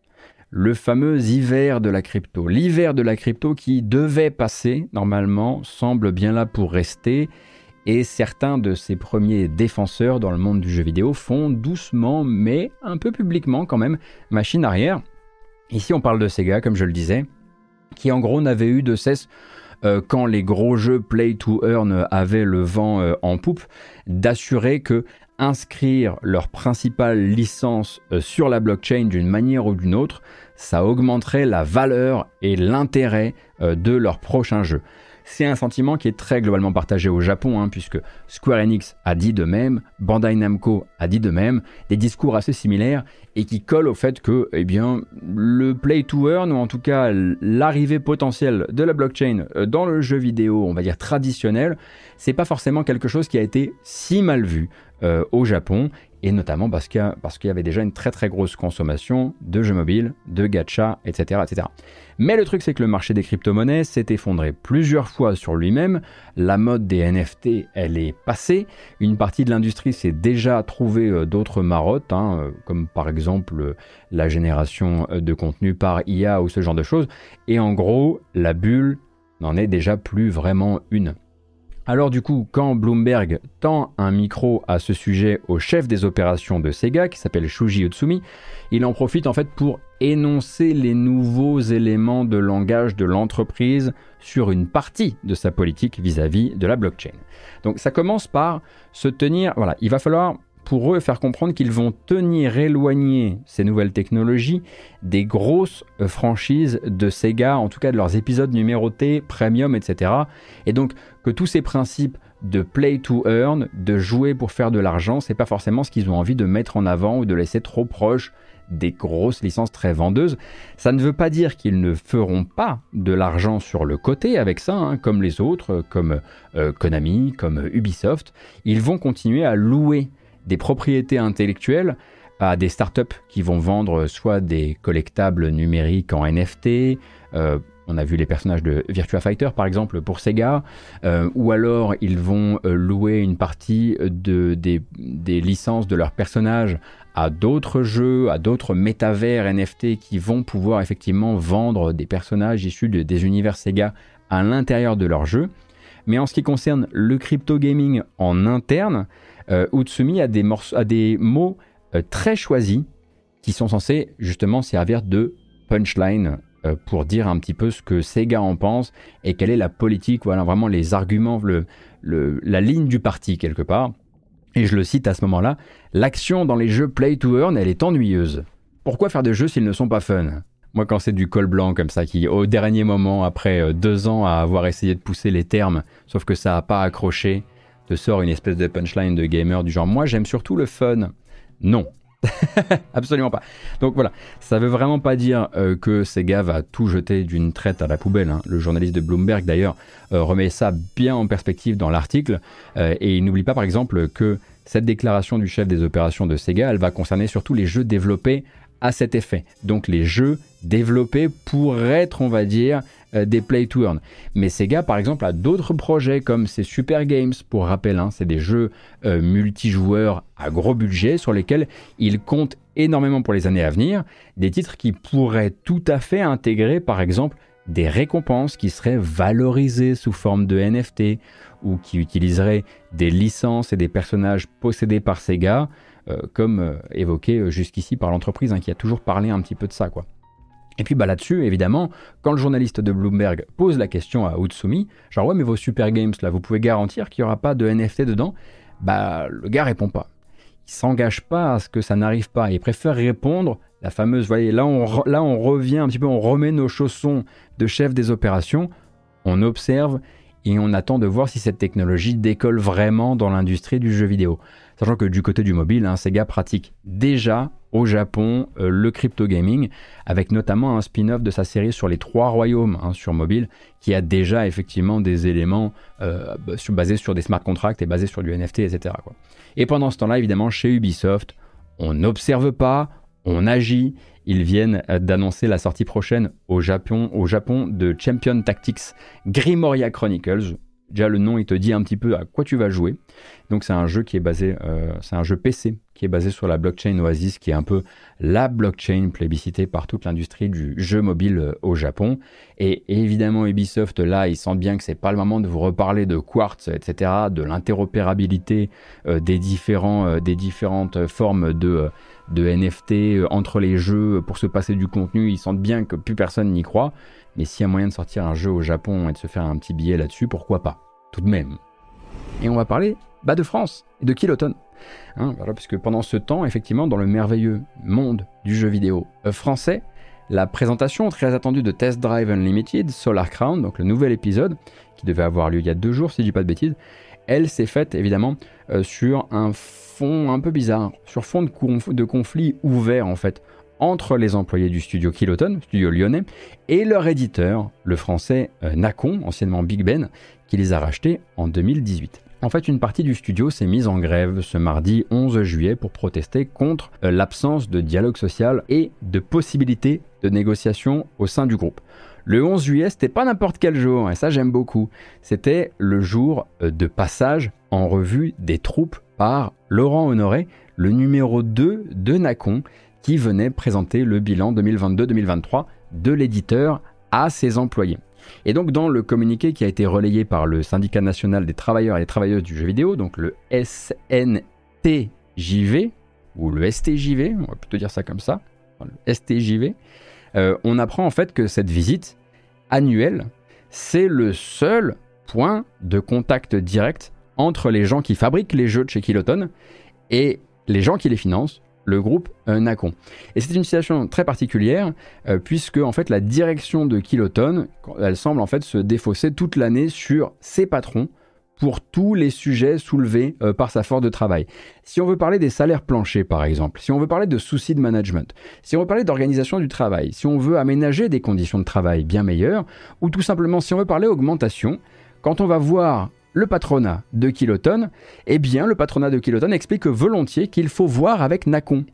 Le fameux hiver de la crypto. L'hiver de la crypto qui devait passer, normalement, semble bien là pour rester, et certains de ses premiers défenseurs dans le monde du jeu vidéo font doucement, mais un peu publiquement quand même, machine arrière. Ici on parle de Sega, comme je le disais, qui en gros n'avait eu de cesse euh, quand les gros jeux Play to Earn avaient le vent euh, en poupe, d'assurer que inscrire leur principale licence euh, sur la blockchain d'une manière ou d'une autre, ça augmenterait la valeur et l'intérêt de leur prochain jeu. C'est un sentiment qui est très globalement partagé au Japon, hein, puisque Square Enix a dit de même, Bandai Namco a dit de même, des discours assez similaires et qui collent au fait que eh bien, le play to earn, ou en tout cas l'arrivée potentielle de la blockchain euh, dans le jeu vidéo, on va dire traditionnel, c'est pas forcément quelque chose qui a été si mal vu euh, au Japon et notamment parce qu'il y, avait déjà une très très grosse consommation de jeux mobiles, de gacha, etc. etc. Mais le truc c'est que le marché des crypto-monnaies s'est effondré plusieurs fois sur lui-même, la mode des NFT elle est passée, une partie de l'industrie s'est déjà trouvé euh, d'autres marottes, hein, euh, comme par exemple la génération de contenu par IA ou ce genre de choses, et en gros la bulle n'en est déjà plus vraiment une. Alors du coup, quand Bloomberg tend un micro à ce sujet au chef des opérations de Sega, qui s'appelle Shuji Utsumi, il en profite en fait pour énoncer les nouveaux éléments de langage de l'entreprise sur une partie de sa politique vis-à-vis -vis de la blockchain. Donc ça commence par se tenir, voilà, il va falloir pour eux faire comprendre qu'ils vont tenir éloigné ces nouvelles technologies des grosses euh, franchises de Sega, en tout cas de leurs épisodes numérotés, premium, etc. Et donc que tous ces principes de play to earn, de jouer pour faire de l'argent, c'est pas forcément ce qu'ils ont envie de mettre en avant ou de laisser trop proche des grosses licences très vendeuses. Ça ne veut pas dire qu'ils ne feront pas de l'argent sur le côté avec ça, hein, comme les autres, comme euh, Konami, comme Ubisoft. Ils vont continuer à louer des propriétés intellectuelles à des startups qui vont vendre soit des collectables numériques en NFT, euh, on a vu les personnages de Virtua Fighter par exemple pour Sega, euh, ou alors ils vont euh, louer une partie de, des, licences de leurs personnages à d'autres jeux, à d'autres métavers NFT qui vont pouvoir effectivement vendre des personnages issus des univers Sega à l'intérieur de leur jeu. Mais en ce qui concerne le crypto gaming en interne, euh, Utsumi a des, mots euh, très choisis qui sont censés justement servir de punchline euh, pour dire un petit peu ce que Sega en pense et quelle est la politique, voilà vraiment les arguments, la ligne du parti quelque part. Et je le cite à ce moment-là, l'action dans les jeux play to earn, elle est ennuyeuse. Pourquoi faire des jeux s'ils ne sont pas fun? Moi quand c'est du col blanc comme ça, qui au dernier moment, après deux ans à avoir essayé de pousser les termes, sauf que ça n'a pas accroché, te sort une espèce de punchline de gamer du genre moi j'aime surtout le fun. Non. Absolument pas. Donc voilà, ça veut vraiment pas dire euh, que Sega va tout jeter d'une traite à la poubelle. Hein. Le journaliste de Bloomberg d'ailleurs euh, remet ça bien en perspective dans l'article euh, et il n'oublie pas par exemple que cette déclaration du chef des opérations de Sega, elle va concerner surtout les jeux développés à cet effet. Donc les jeux développés pour être, on va dire, euh, des play to earn. Mais Sega, par exemple, a d'autres projets comme ces Super Games, pour rappel, hein, c'est des jeux euh, multijoueurs à gros budget sur lesquels ils comptent énormément pour les années à venir, des titres qui pourraient tout à fait intégrer, par exemple, des récompenses qui seraient valorisées sous forme de NFT ou qui utiliseraient des licences et des personnages possédés par Sega, euh, comme évoqué jusqu'ici par l'entreprise, hein, qui a toujours parlé un petit peu de ça, quoi. Et puis bah, là-dessus, évidemment, quand le journaliste de Bloomberg pose la question à Utsumi, genre ouais mais vos super games là, vous pouvez garantir qu'il n'y aura pas de NFT dedans? Bah le gars répond pas. Il s'engage pas à ce que ça n'arrive pas. Il préfère répondre la fameuse, vous voyez, là on, là on revient un petit peu, on remet nos chaussons de chef des opérations, on observe et on attend de voir si cette technologie décolle vraiment dans l'industrie du jeu vidéo. Sachant que du côté du mobile, hein, Sega pratique déjà au Japon euh, le crypto gaming, avec notamment un spin-off de sa série sur les trois royaumes hein, sur mobile, qui a déjà effectivement des éléments euh, basés sur des smart contracts et basés sur du NFT, etc. Et pendant ce temps-là, évidemment, chez Ubisoft, on n'observe pas, on agit. Ils viennent euh, d'annoncer la sortie prochaine au Japon, au Japon de Champion Tactics Grimoria Chronicles. Déjà le nom il te dit un petit peu à quoi tu vas jouer. Donc c'est un jeu qui est basé, euh, c'est un jeu PC qui est basé sur la blockchain Oasis, qui est un peu la blockchain plébiscitée par toute l'industrie du jeu mobile euh, au Japon. Et évidemment Ubisoft là, ils sentent bien que c'est pas le moment de vous reparler de Quartz, etc., de l'interopérabilité des différents, des différentes formes de de NFT entre les jeux pour se passer du contenu. Ils sentent bien que plus personne n'y croit. Mais s'il y a moyen de sortir un jeu au Japon et de se faire un petit billet là-dessus, pourquoi pas? Tout de même. Et on va parler bah, de France et de Kiloton. Hein, voilà, puisque pendant ce temps, effectivement, dans le merveilleux monde du jeu vidéo euh, français, La présentation très attendue de Test Drive Unlimited, Solar Crown, donc le nouvel épisode, qui devait avoir lieu il y a deux jours si je dis pas de bêtises, elle s'est faite évidemment euh, sur un fond un peu bizarre, sur fond de, conflit ouvert en fait entre les employés du studio Kiloton, studio lyonnais, et leur éditeur, le français euh, Nacon, anciennement Big Ben, qui les a rachetés en 2018. En fait, une partie du studio s'est mise en grève ce mardi 11 juillet pour protester contre euh, l'absence de dialogue social et de possibilité de négociation au sein du groupe. Le 11 juillet, c'était pas n'importe quel jour, et ça j'aime beaucoup. C'était le jour euh, de passage en revue des troupes par Laurent Honoré, le numéro 2 de Nacon, qui venait présenter le bilan 2022-2023 de l'éditeur à ses employés. Et donc dans le communiqué qui a été relayé par le syndicat national des travailleurs et des travailleuses du jeu vidéo, donc le SNTJV, ou le STJV, on va plutôt dire ça comme ça, le STJV, euh, on apprend en fait que cette visite annuelle, c'est le seul point de contact direct entre les gens qui fabriquent les jeux de chez Kiloton et les gens qui les financent, le groupe euh, Nacon. Et c'est une situation très particulière euh, puisque en fait la direction de Kiloton, elle semble en fait se défausser toute l'année sur ses patrons pour tous les sujets soulevés euh, par sa force de travail. Si on veut parler des salaires planchers par exemple, si on veut parler de soucis de management, si on veut parler d'organisation du travail, si on veut aménager des conditions de travail bien meilleures, ou tout simplement si on veut parler augmentation, quand on va voir le patronat de Kiloton, eh bien le patronat de Kiloton explique volontiers qu'il faut voir avec Nacon.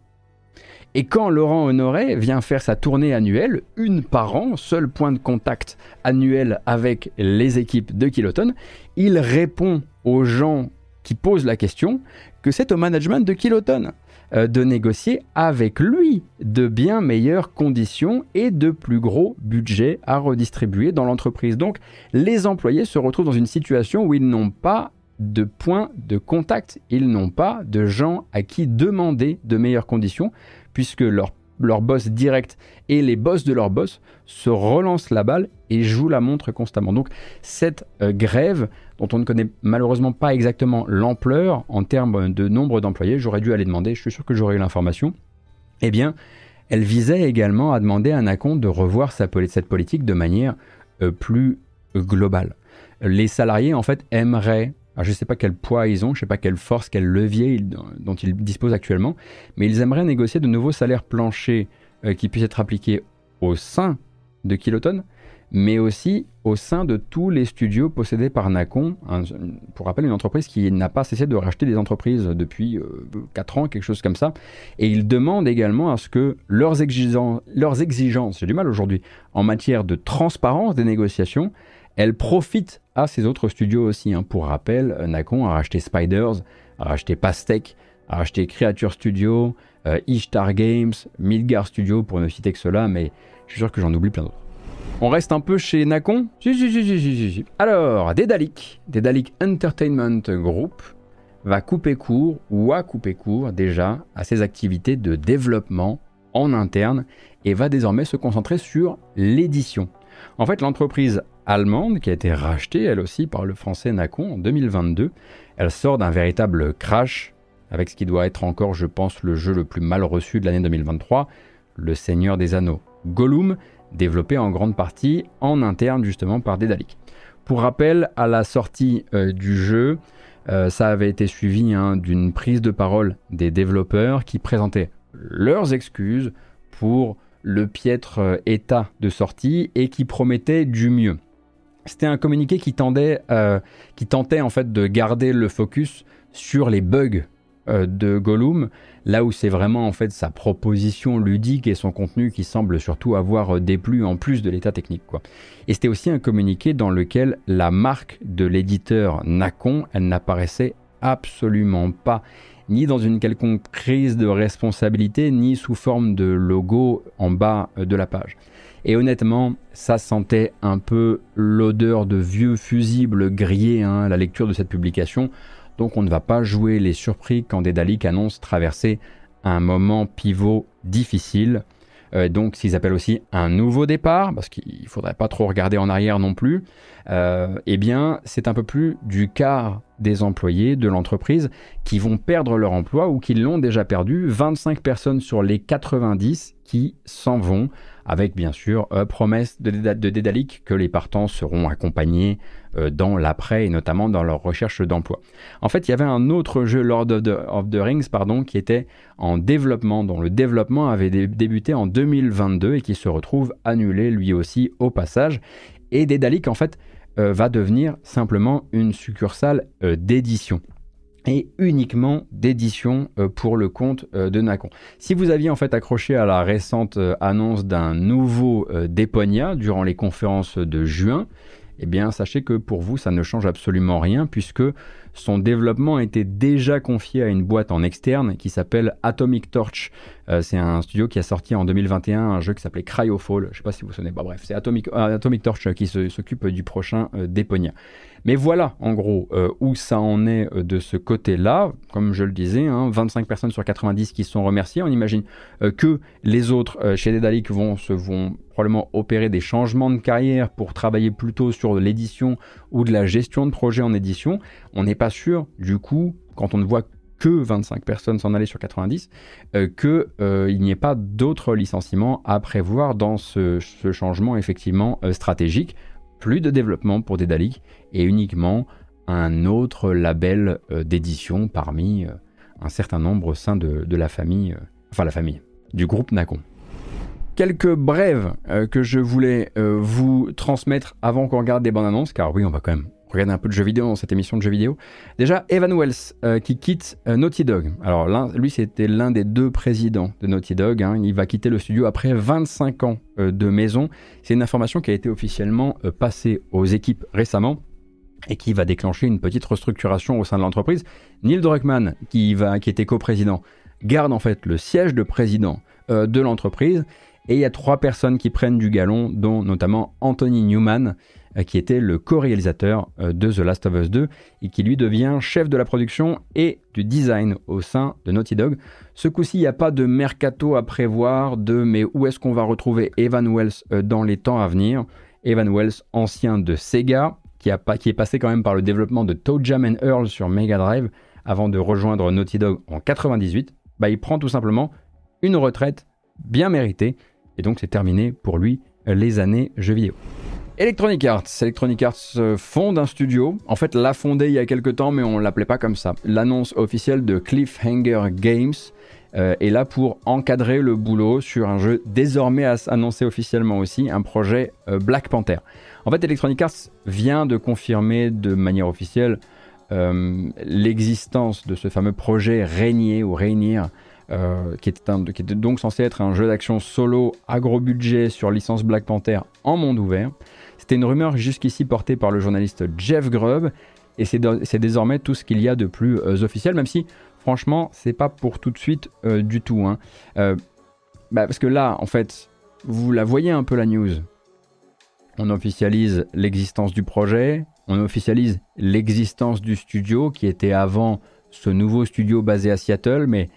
Et quand Laurent Honoré vient faire sa tournée annuelle, une par an, seul point de contact annuel avec les équipes de Kiloton, il répond aux gens qui posent la question que c'est au management de Kiloton. Euh, de négocier avec lui de bien meilleures conditions et de plus gros budgets à redistribuer dans l'entreprise. Donc les employés se retrouvent dans une situation où ils n'ont pas de points de contact, ils n'ont pas de gens à qui demander de meilleures conditions, puisque leur leur boss direct et les boss de leur boss se relancent la balle et jouent la montre constamment. Donc cette euh, grève, dont on ne connaît malheureusement pas exactement l'ampleur en termes de nombre d'employés, j'aurais dû aller demander, je suis sûr que j'aurais eu l'information, eh bien, elle visait également à demander à Nacon de revoir cette politique de manière euh, plus globale. Les salariés, en fait, aimeraient je ne sais pas quel poids ils ont, je ne sais pas quelle force, quel levier dont ils disposent actuellement, mais ils aimeraient négocier de nouveaux salaires planchers euh, qui puissent être appliqués au sein de Kiloton, mais aussi au sein de tous les studios possédés par Nacon. pour rappel, une entreprise qui n'a pas cessé de racheter des entreprises depuis 4 euh, ans, quelque chose comme ça. Et ils demandent également à ce que leurs exigences, leurs exigences j'ai du mal aujourd'hui, en matière de transparence des négociations, elles profitent à ces autres studios aussi. Hein. Pour rappel, Nacon a racheté Spiders, a racheté Pastec, a racheté Creature Studio, euh, Ishtar Games, Midgar Studio pour ne citer que cela, mais je suis sûr que j'en oublie plein d'autres. On reste un peu chez si, Alors, Dedalic, Dedalic Entertainment Group, va couper court ou a coupé court déjà à ses activités de développement en interne et va désormais se concentrer sur l'édition. En fait, l'entreprise allemande qui a été rachetée elle aussi par le français Nacon en 2022. Elle sort d'un véritable crash avec ce qui doit être encore, je pense, le jeu le plus mal reçu de l'année 2023, Le Seigneur des Anneaux. Gollum, développé en grande partie en interne justement par Dedalic. Pour rappel, à la sortie euh, du jeu, euh, ça avait été suivi hein, d'une prise de parole des développeurs qui présentaient leurs excuses pour le piètre euh, état de sortie et qui promettaient du mieux. C'était un communiqué qui, tendait, euh, qui tentait en fait de garder le focus sur les bugs euh, de Gollum, là où c'est vraiment en fait sa proposition ludique et son contenu qui semble surtout avoir déplu en plus de l'état technique. Et c'était aussi un communiqué dans lequel la marque de l'éditeur Nacon, elle n'apparaissait absolument pas, ni dans une quelconque crise de responsabilité, ni sous forme de logo en bas de la page. Et honnêtement, ça sentait un peu l'odeur de vieux fusibles grillés, hein, la lecture de cette publication. Donc on ne va pas jouer les surpris quand Dédalic annonce traverser un moment pivot difficile. Euh, donc s'ils appellent aussi un nouveau départ, parce qu'il ne faudrait pas trop regarder en arrière non plus, euh, eh bien c'est un peu plus du quart des employés de l'entreprise qui vont perdre leur emploi ou qui l'ont déjà perdu. 25 personnes sur les 90 qui s'en vont avec bien sûr promesse de, de Dédalic que les partants seront accompagnés dans l'après et notamment dans leur recherche d'emploi. En fait, il y avait un autre jeu Lord of the, Rings pardon, qui était en développement, dont le développement avait débuté en 2022 et qui se retrouve annulé lui aussi au passage. Et Dédalic en fait va devenir simplement une succursale d'édition et uniquement d'édition euh, pour le compte euh, de Nacon. Si vous aviez en fait accroché à la récente euh, annonce d'un nouveau Deponia durant les conférences de juin, eh bien sachez que pour vous ça ne change absolument rien puisque son développement était déjà confié à une boîte en externe qui s'appelle Atomic Torch. c'est un studio qui a sorti en 2021 un jeu qui s'appelait Cryofall. Je ne sais pas si vous vous souvenez. Bah, bref, c'est Atomic, Atomic Torch qui s'occupe du prochain Deponia. Mais voilà, en gros, euh, où ça en est euh, de ce côté-là. Comme je le disais, 25 hein, personnes sur 90 qui sont remerciées. On imagine euh, que les autres chez Dedalic vont, se, vont probablement opérer des changements de carrière pour travailler plutôt sur l'édition ou de la gestion de projet en édition. On n'est pas sûr, du coup, quand on ne voit que 25 personnes s'en aller sur 90, qu'il n'y ait pas d'autres licenciements à prévoir dans ce, changement effectivement stratégique plus de développement pour Dédalic et uniquement un autre label euh, d'édition parmi euh, un certain nombre au sein de, la famille, euh, enfin la famille, du groupe Nacon. Quelques brèves que je voulais vous transmettre avant qu'on regarde des bandes annonces, car oui, on va quand même regarder un peu de jeux vidéo dans cette émission de jeux vidéo. Déjà, Evan Wells qui quitte Naughty Dog. Alors lui, c'était l'un des deux présidents de Naughty Dog. Hein. Il va quitter le studio après 25 ans de maison. C'est une information qui a été officiellement passée aux équipes récemment et qui va déclencher une petite restructuration au sein de l'entreprise. Neil Druckmann, qui, va, qui était coprésident, garde en fait le siège de président euh, de l'entreprise. Et il y a trois personnes qui prennent du galon, dont notamment Anthony Newman, euh, qui était le co-réalisateur euh, de The Last of Us 2 et qui lui devient chef de la production et du design au sein de Naughty Dog. Ce coup-ci, il n'y a pas de mercato à prévoir de mais où est-ce qu'on va retrouver Evan Wells dans les temps à venir? Evan Wells, ancien de Sega, qui, est passé quand même par le développement de Toe Jam and Earl sur Mega Drive avant de rejoindre Naughty Dog en 98, bah, il prend tout simplement une retraite bien méritée. Et donc c'est terminé pour lui les années jeux vidéo. Electronic Arts. Electronic Arts euh, fonde un studio. En fait, l'a fondé il y a quelques temps, mais on ne l'appelait pas comme ça. L'annonce officielle de Cliffhanger Games euh, est là pour encadrer le boulot sur un jeu désormais annoncé officiellement aussi, un projet euh, Black Panther. En fait, Electronic Arts vient de confirmer de manière officielle l'existence de ce fameux projet Régnier ou Rainier, euh, qui, était donc censé être un jeu d'action solo à gros budget sur licence Black Panther en monde ouvert. C'était une rumeur jusqu'ici portée par le journaliste Jeff Grubb, et c'est désormais tout ce qu'il y a de plus euh, officiel, même si franchement, c'est pas pour tout de suite du tout. Hein. Bah, parce que là, en fait, vous la voyez un peu la news on officialise l'existence du projet, on officialise l'existence du studio qui était avant ce nouveau studio basé à Seattle, mais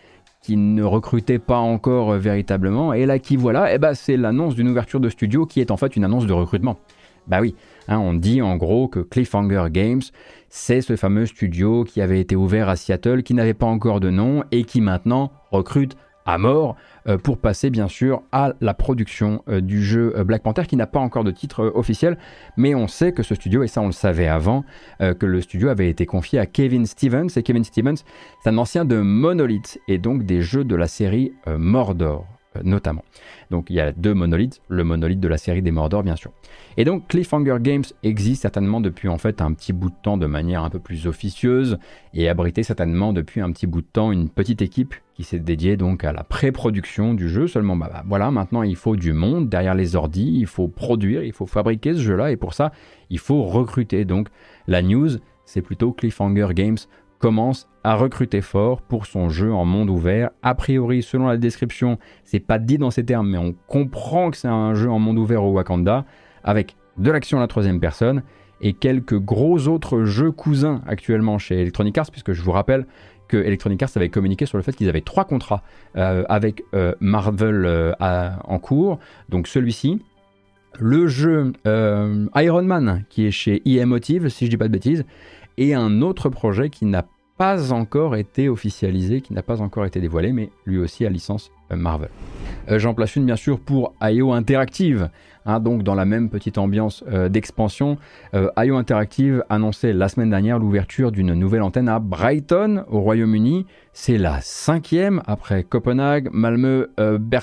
qui ne recrutait pas encore véritablement. Et là, qui voilà, eh ben, c'est l'annonce d'une ouverture de studio qui est en fait une annonce de recrutement. Bah oui, hein, on dit en gros que Cliffhanger Games, c'est ce fameux studio qui avait été ouvert à Seattle, qui n'avait pas encore de nom et qui maintenant recrute à mort euh, pour passer bien sûr à la production euh, du jeu euh, Black Panther qui n'a pas encore de titre officiel, mais on sait que ce studio, et ça on le savait avant, que le studio avait été confié à Kevin Stevens, et Kevin Stevens c'est un ancien de Monolith, et donc des jeux de la série Mordor notamment. Donc il y a deux monolithes, le monolithe de la série des Mordor bien sûr. Et donc Cliffhanger Games existe certainement depuis en fait un petit bout de temps de manière un peu plus officieuse et abritait certainement depuis un petit bout de temps une petite équipe qui s'est dédiée donc à la pré-production du jeu. Seulement bah, bah, voilà, maintenant il faut du monde derrière les ordis, il faut produire, il faut fabriquer ce jeu-là et pour ça il faut recruter. Donc la news c'est plutôt Cliffhanger Games commence à recruter fort pour son jeu en monde ouvert. A priori, selon la description, c'est pas dit dans ces termes, mais on comprend que c'est un jeu en monde ouvert au Wakanda, avec de l'action à la troisième personne et quelques gros autres jeux cousins actuellement chez Electronic Arts, puisque je vous rappelle que Electronic Arts avait communiqué sur le fait qu'ils avaient trois contrats euh, avec euh, Marvel euh, en cours. Donc celui-ci, le jeu Iron Man qui est chez Emotive, si je dis pas de bêtises, et un autre projet qui n'a pas encore été officialisé, qui n'a pas encore été dévoilé, mais lui aussi à licence Marvel. J'en place une bien sûr pour IO Interactive, hein, donc dans la même petite ambiance d'expansion. IO Interactive annonçait la semaine dernière l'ouverture d'une nouvelle antenne à Brighton au Royaume-Uni. C'est la cinquième après Copenhague, Malmö,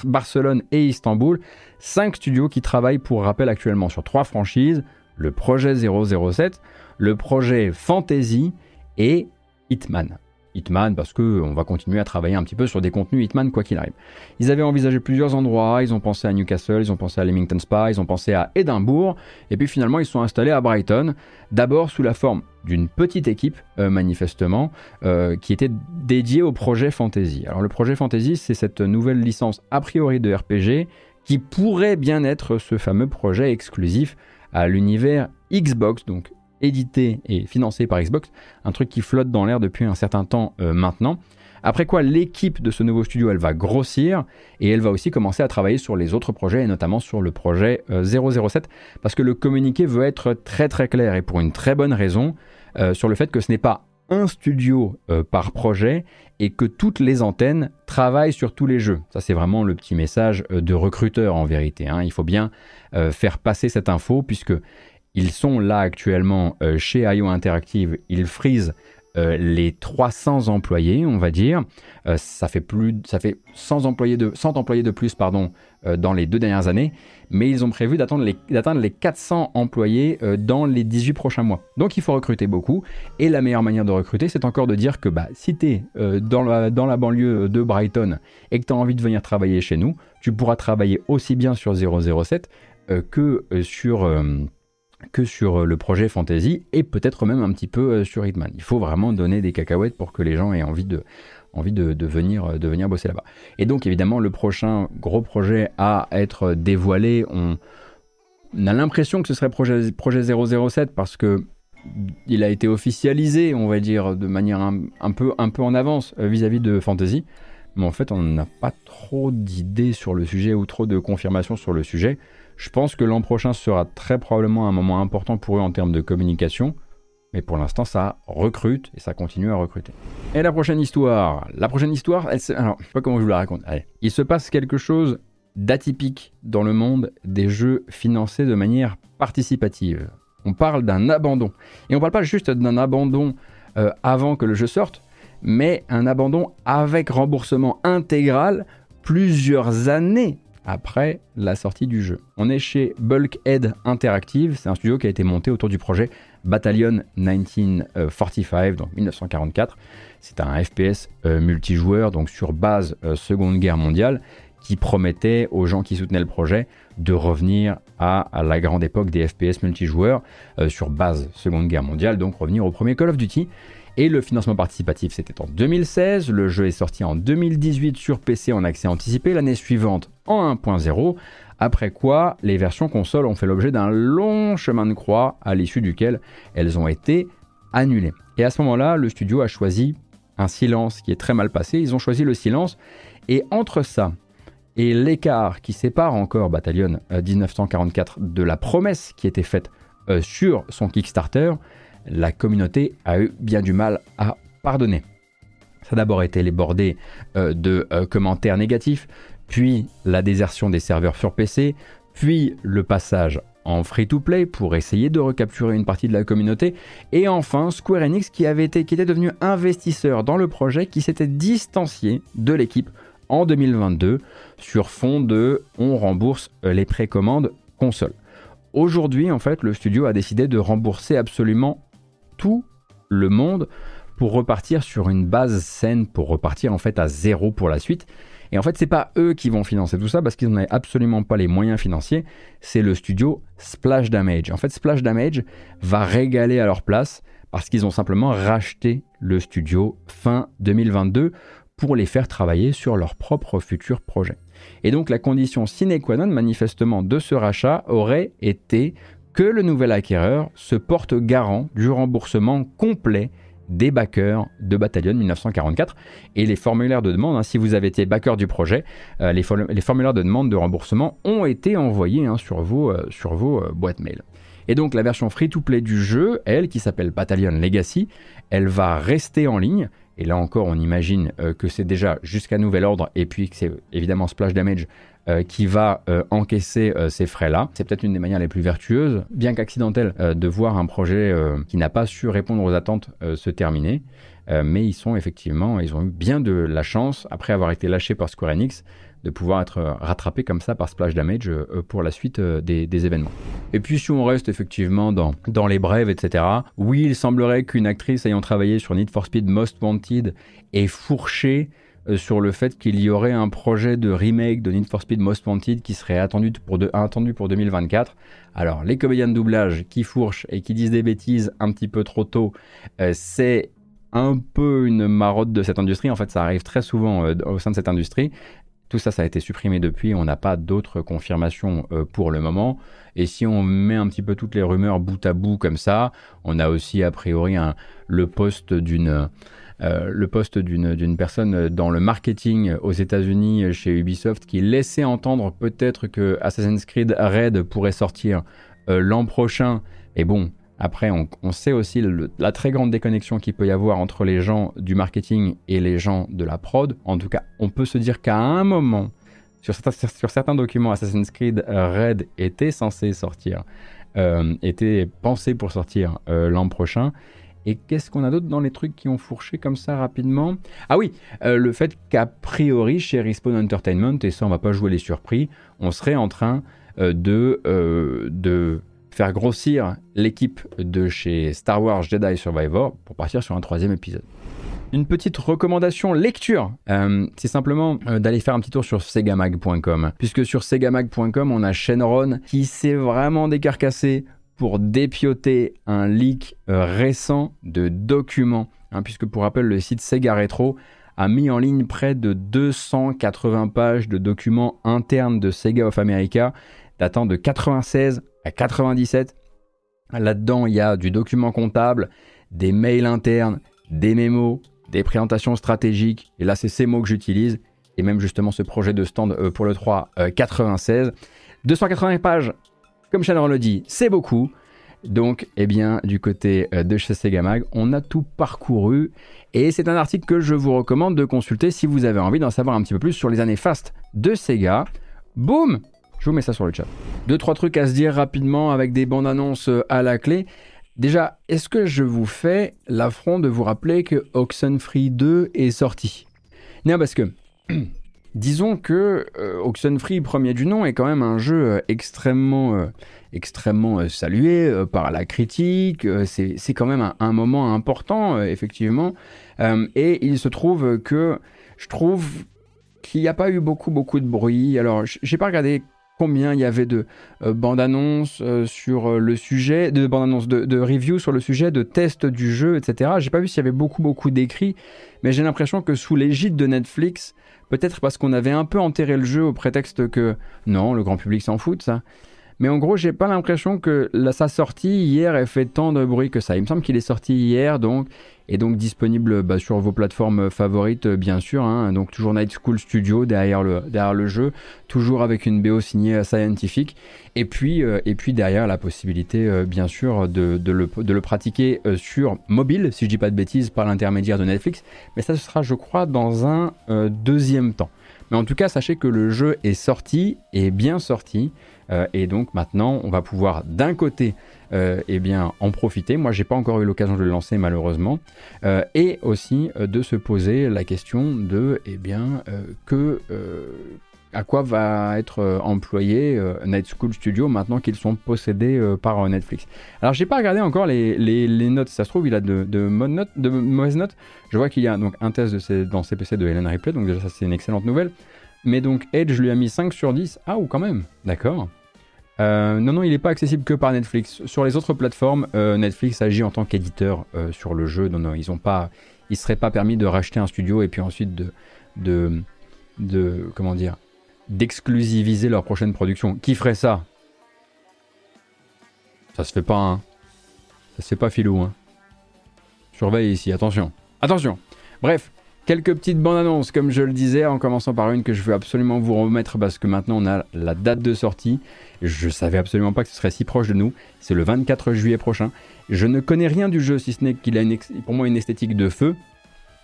Barcelone et Istanbul. Cinq studios qui travaillent pour rappel actuellement sur trois franchises le projet 007, le projet Fantasy et Hitman. Hitman parce qu'on va continuer à travailler un petit peu sur des contenus Hitman quoi qu'il arrive. Ils avaient envisagé plusieurs endroits, ils ont pensé à Newcastle, ils ont pensé à Leamington Spa, ils ont pensé à Édimbourg, et puis finalement ils sont installés à Brighton, d'abord sous la forme d'une petite équipe euh, manifestement euh, qui était dédiée au projet Fantasy. Alors le projet Fantasy c'est cette nouvelle licence a priori de RPG qui pourrait bien être ce fameux projet exclusif à l'univers Xbox, donc édité et financé par Xbox, un truc qui flotte dans l'air depuis un certain temps euh, maintenant. Après quoi, l'équipe de ce nouveau studio, elle va grossir et elle va aussi commencer à travailler sur les autres projets et notamment sur le projet 007 euh, parce que le communiqué veut être très très clair et pour une très bonne raison euh, sur le fait que ce n'est pas un studio par projet et que toutes les antennes travaillent sur tous les jeux. Ça, c'est vraiment le petit message de recruteur en vérité. Hein. Il faut bien faire passer cette info puisque ils sont là actuellement euh, chez IO Interactive, ils frisent euh, les 300 employés, on va dire. ça fait plus, ça fait 100 employés de, 100 employés de plus, pardon, dans les deux dernières années. Mais ils ont prévu d'atteindre les, les 400 employés dans les 18 prochains mois. Donc il faut recruter beaucoup. Et la meilleure manière de recruter, c'est encore de dire que bah, si tu es dans, la, dans la banlieue de Brighton et que tu as envie de venir travailler chez nous, tu pourras travailler aussi bien sur 007 euh, que euh, sur euh, que sur le projet Fantasy et peut-être même un petit peu sur Hitman. Il faut vraiment donner des cacahuètes pour que les gens aient envie de, venir, de venir bosser là-bas. Et donc évidemment le prochain gros projet à être dévoilé, on, a l'impression que ce serait projet, projet 007 parce que il a été officialisé, on va dire, de manière un, peu, un peu en avance vis-à-vis -vis de Fantasy. Mais en fait, on n'a pas trop d'idées sur le sujet ou trop de confirmations sur le sujet. Je pense que l'an prochain sera très probablement un moment important pour eux en termes de communication. Mais pour l'instant, ça recrute et ça continue à recruter. Et la prochaine histoire? La prochaine histoire, elle alors, je sais pas comment je vous la raconte. Allez. Il se passe quelque chose d'atypique dans le monde des jeux financés de manière participative. On parle d'un abandon. Et on ne parle pas juste d'un abandon euh, avant que le jeu sorte, mais un abandon avec remboursement intégral plusieurs années après la sortie du jeu. On est chez Bulkhead Interactive, c'est un studio qui a été monté autour du projet Battalion 1945, donc 1944. C'est un FPS euh, multijoueur, donc sur base euh, Seconde Guerre mondiale, qui promettait aux gens qui soutenaient le projet de revenir à, la grande époque des FPS multijoueurs euh, sur base Seconde Guerre mondiale, donc revenir au premier Call of Duty. Et le financement participatif, c'était en 2016. Le jeu est sorti en 2018 sur PC en accès anticipé. L'année suivante en 1.0. Après quoi, les versions console ont fait l'objet d'un long chemin de croix à l'issue duquel elles ont été annulées. Et à ce moment-là, le studio a choisi un silence qui est très mal passé. Ils ont choisi le silence. Et entre ça et l'écart qui sépare encore Battalion 1944 euh, de la promesse qui était faite euh, sur son Kickstarter, la communauté a eu bien du mal à pardonner. Ça a d'abord été les bordées euh, de euh, commentaires négatifs, puis la désertion des serveurs sur PC, puis le passage en free-to-play pour essayer de recapturer une partie de la communauté, et enfin Square Enix qui, avait été, qui était devenu investisseur dans le projet, qui s'était distancié de l'équipe en 2022 sur fond de on rembourse les précommandes console. Aujourd'hui, en fait, le studio a décidé de rembourser absolument tout le monde pour repartir sur une base saine, pour repartir en fait à zéro pour la suite. Et en fait, c'est pas eux qui vont financer tout ça parce qu'ils avaient absolument pas les moyens financiers. C'est le studio Splash Damage. En fait, Splash Damage va régaler à leur place parce qu'ils ont simplement racheté le studio fin 2022 pour les faire travailler sur leur propre futur projet. Et donc la condition sine qua non manifestement de ce rachat aurait été que le nouvel acquéreur se porte garant du remboursement complet des backers de Battalion 1944 et les formulaires de demande, hein, si vous avez été backer du projet, euh, les, formulaires de demande de remboursement ont été envoyés hein, sur vos, euh, euh, boîtes mail. Et donc la version free-to-play du jeu, elle, qui s'appelle Battalion Legacy, elle va rester en ligne Et là encore, on imagine que c'est déjà jusqu'à nouvel ordre, et puis que c'est évidemment Splash Damage qui va encaisser ces frais-là. C'est peut-être une des manières les plus vertueuses, bien qu'accidentelle, de voir un projet qui n'a pas su répondre aux attentes se terminer. mais ils sont effectivement, ils ont eu bien de la chance, après avoir été lâchés par Square Enix, de pouvoir être rattrapé comme ça par Splash Damage euh, pour la suite euh, des, événements. Et puis si on reste effectivement dans, dans les brèves, etc., oui, il semblerait qu'une actrice ayant travaillé sur Need for Speed Most Wanted ait fourché euh, sur le fait qu'il y aurait un projet de remake de Need for Speed Most Wanted qui serait attendu pour, attendu pour 2024. Alors, les comédiens de doublage qui fourchent et qui disent des bêtises un petit peu trop tôt, c'est un peu une marotte de cette industrie. En fait, ça arrive très souvent au sein de cette industrie. Tout ça, ça a été supprimé depuis. On n'a pas d'autres confirmations euh, pour le moment. Et si on met un petit peu toutes les rumeurs bout à bout comme ça, on a aussi a priori le poste d'une euh, le poste d'une personne dans le marketing aux États-Unis chez Ubisoft qui laissait entendre peut-être que Assassin's Creed Red pourrait sortir euh, l'an prochain. Et bon, après, on, sait aussi la très grande déconnexion qu'il peut y avoir entre les gens du marketing et les gens de la prod. En tout cas, on peut se dire qu'à un moment, sur certains, documents, Assassin's Creed Red était censé sortir, euh, était pensé pour sortir euh, l'an prochain. Et qu'est-ce qu'on a d'autre dans les trucs qui ont fourché comme ça rapidement? Ah oui, euh, le fait qu'a priori chez Respawn Entertainment, et ça on va pas jouer les surpris, on serait en train de, de faire grossir l'équipe de chez Star Wars Jedi Survivor pour partir sur un troisième épisode. Une petite recommandation lecture, euh, c'est simplement euh, d'aller faire un petit tour sur segamag.com. Puisque sur segamag.com, on a Shenron qui s'est vraiment décarcassé pour dépioter un leak euh, récent de documents. Hein, puisque pour rappel, le site Sega Retro a mis en ligne près de 280 pages de documents internes de Sega of America datant de 96 à 97. Là-dedans, il y a du document comptable, des mails internes, des mémos, des présentations stratégiques. Et là, c'est ces mots que j'utilise. Et même justement ce projet de stand euh, pour le 3 96. 280 pages, comme Shannon le dit, c'est beaucoup. Donc, eh bien, du côté euh, de chez Segamag, on a tout parcouru. Et c'est un article que je vous recommande de consulter si vous avez envie d'en savoir un petit peu plus sur les années fast de Sega. Boum je vous mets ça sur le chat. Deux, trois trucs à se dire rapidement avec des bandes annonces euh, à la clé. Déjà, est-ce que je vous fais l'affront de vous rappeler que Oxenfree 2 est sorti? Non, parce que disons que euh, Oxenfree, premier du nom, est quand même un jeu euh, extrêmement, extrêmement salué par la critique. c'est quand même un, moment important, effectivement. et il se trouve que je trouve qu'il n'y a pas eu beaucoup, beaucoup de bruit. Alors, j'ai pas regardé combien il y avait de euh, bandes annonces euh, sur euh, le sujet, de bandes annonces, de, de reviews sur le sujet, de tests du jeu, etc. J'ai pas vu s'il y avait beaucoup, beaucoup d'écrits, mais j'ai l'impression que sous l'égide de Netflix, peut-être parce qu'on avait un peu enterré le jeu au prétexte que non, le grand public s'en fout de ça. Mais en gros, j'ai pas l'impression que sa sortie hier ait fait tant de bruit que ça. Il me semble qu'il est sorti hier, donc et donc disponible bah, sur vos plateformes favorites bien sûr. Hein. donc toujours Night School Studio derrière le, derrière le jeu, toujours avec une BO signée Scientific, et puis, euh, et puis derrière la possibilité euh, bien sûr de, de, le, de le, pratiquer euh, sur mobile, si je dis pas de bêtises, par l'intermédiaire de Netflix, mais ça sera je crois dans un deuxième temps. Mais en tout cas, sachez que le jeu est sorti, et bien sorti, et donc maintenant on va pouvoir d'un côté euh, eh bien, en profiter. Moi, j'ai pas encore eu l'occasion de le lancer malheureusement. Euh, et aussi euh, de se poser la question de, eh bien, que à quoi va être employé Night School Studio maintenant qu'ils sont possédés par Netflix. Alors j'ai pas regardé encore les, notes, ça se trouve il a de, mauvaises notes. Je vois qu'il y a donc un test de dans CPC de Helen Ripley, donc déjà ça c'est une excellente nouvelle. Mais donc Edge lui a mis 5 sur 10. Ah ou quand même, d'accord. Euh, non, non, il n'est pas accessible que par Netflix. Sur les autres plateformes, euh, Netflix agit en tant qu'éditeur euh, sur le jeu. Non, non, ils ont pas, il serait pas permis de racheter un studio et puis ensuite de, de, de comment dire, d'exclusiviser leur prochaine production. Qui ferait ça? Ça se fait pas, hein. Ça se fait pas filou, hein. Surveille ici, attention. Attention Bref, Quelques petites bandes annonces, comme je le disais, en commençant par une que je veux absolument vous remettre parce que maintenant on a la date de sortie. Je savais absolument pas que ce serait si proche de nous. C'est le 24 juillet prochain. Je ne connais rien du jeu si ce n'est qu'il a pour moi une esthétique de feu.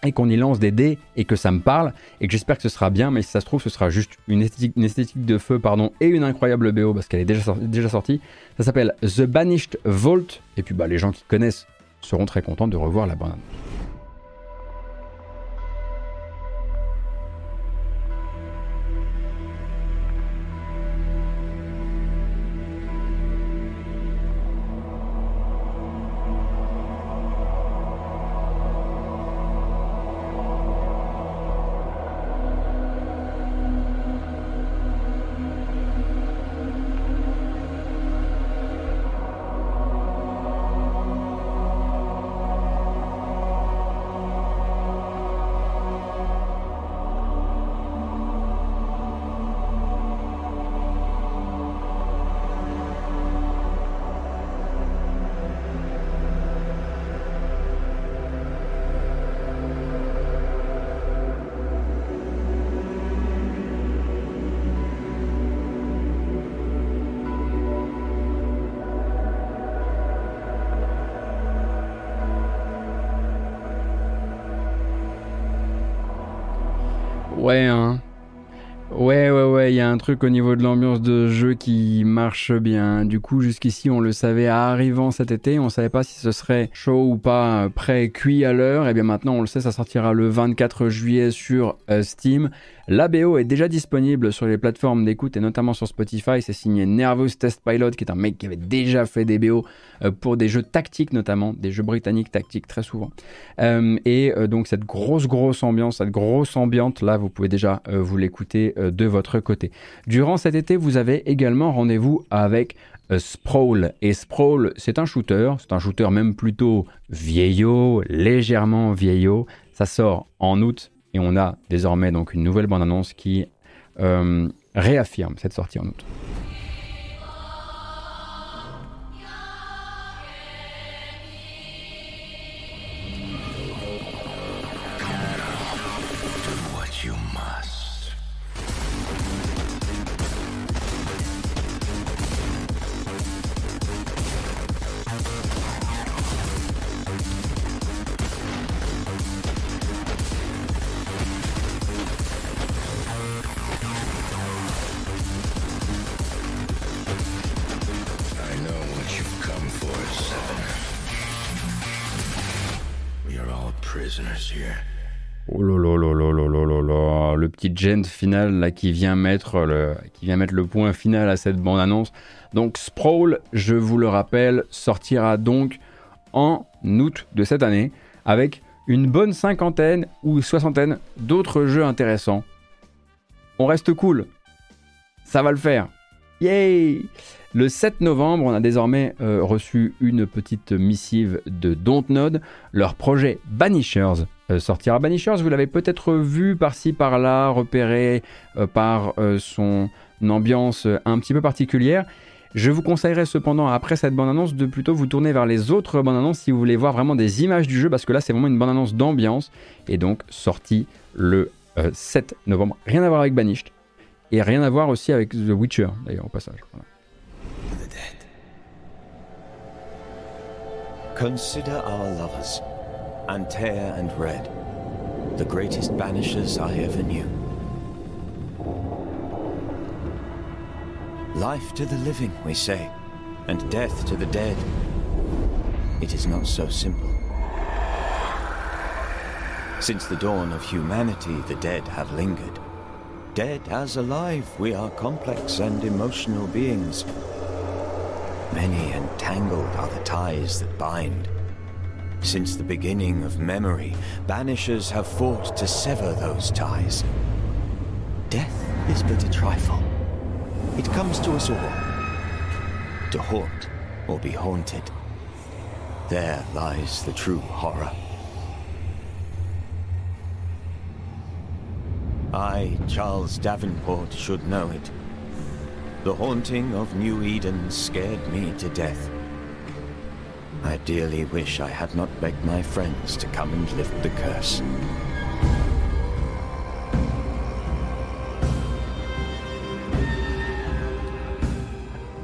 et qu'on y lance des dés et que ça me parle et que j'espère que ce sera bien mais si ça se trouve ce sera juste une esthétique, de feu pardon et une incroyable BO parce qu'elle est déjà, déjà sortie ça s'appelle The Banished Vault et puis bah les gens qui connaissent seront très contents de revoir la bande truc au niveau de l'ambiance de jeu qui marche bien. Du coup, jusqu'ici, on le savait arrivant cet été, on savait pas si ce serait chaud ou pas, prêt, cuit à l'heure. Et eh bien maintenant, on le sait, ça sortira le 24 juillet sur euh, Steam. La BO est déjà disponible sur les plateformes d'écoute et notamment sur Spotify. C'est signé Nervous Test Pilot, qui est un mec qui avait déjà fait des BO euh, pour des jeux tactiques notamment, des jeux britanniques tactiques très souvent. Euh, et donc cette grosse grosse ambiance, cette grosse ambiante là, vous pouvez déjà vous l'écouter de votre côté. Durant cet été, vous avez également rendez-vous avec Sprawl. Et Sprawl, c'est un shooter, c'est un shooter même plutôt vieillot, légèrement vieillot. Ça sort en août et on a désormais donc une nouvelle bande-annonce qui euh, réaffirme cette sortie en août. Oh là là là là là là le petit gent final là qui vient mettre le qui vient mettre le point final à cette bande annonce. Donc Sprawl, je vous le rappelle, sortira donc en août de cette année avec une bonne cinquantaine ou soixantaine d'autres jeux intéressants. On reste cool. Ça va le faire. Yay le 7 novembre, on a désormais euh, reçu une petite missive de Dontnod. Leur projet Banishers euh, sortira. Banishers, vous l'avez peut-être vu par-ci par-là, repéré euh, par son ambiance un petit peu particulière. Je vous conseillerais cependant, après cette bande-annonce, de plutôt vous tourner vers les autres bandes-annonces si vous voulez voir vraiment des images du jeu, parce que là, c'est vraiment une bande-annonce d'ambiance, et donc sortie le 7 novembre. Rien à voir avec Banished, et rien à voir aussi avec The Witcher, d'ailleurs, au passage. Consider our lovers, Antea and Red, the greatest banishers I ever knew. Life to the living, we say, and death to the dead. It is not so simple. Since the dawn of humanity, the dead have lingered. Dead as alive, we are complex and emotional beings Many and tangled are the ties that bind. Since the beginning of memory, banishers have fought to sever those ties. Death is but a trifle. It comes to us all. To haunt or be haunted. There lies the true horror. I, Charles Davenport, should know it. The haunting of New Eden scared me to death. I dearly wish I had not begged my friends to come and lift the curse.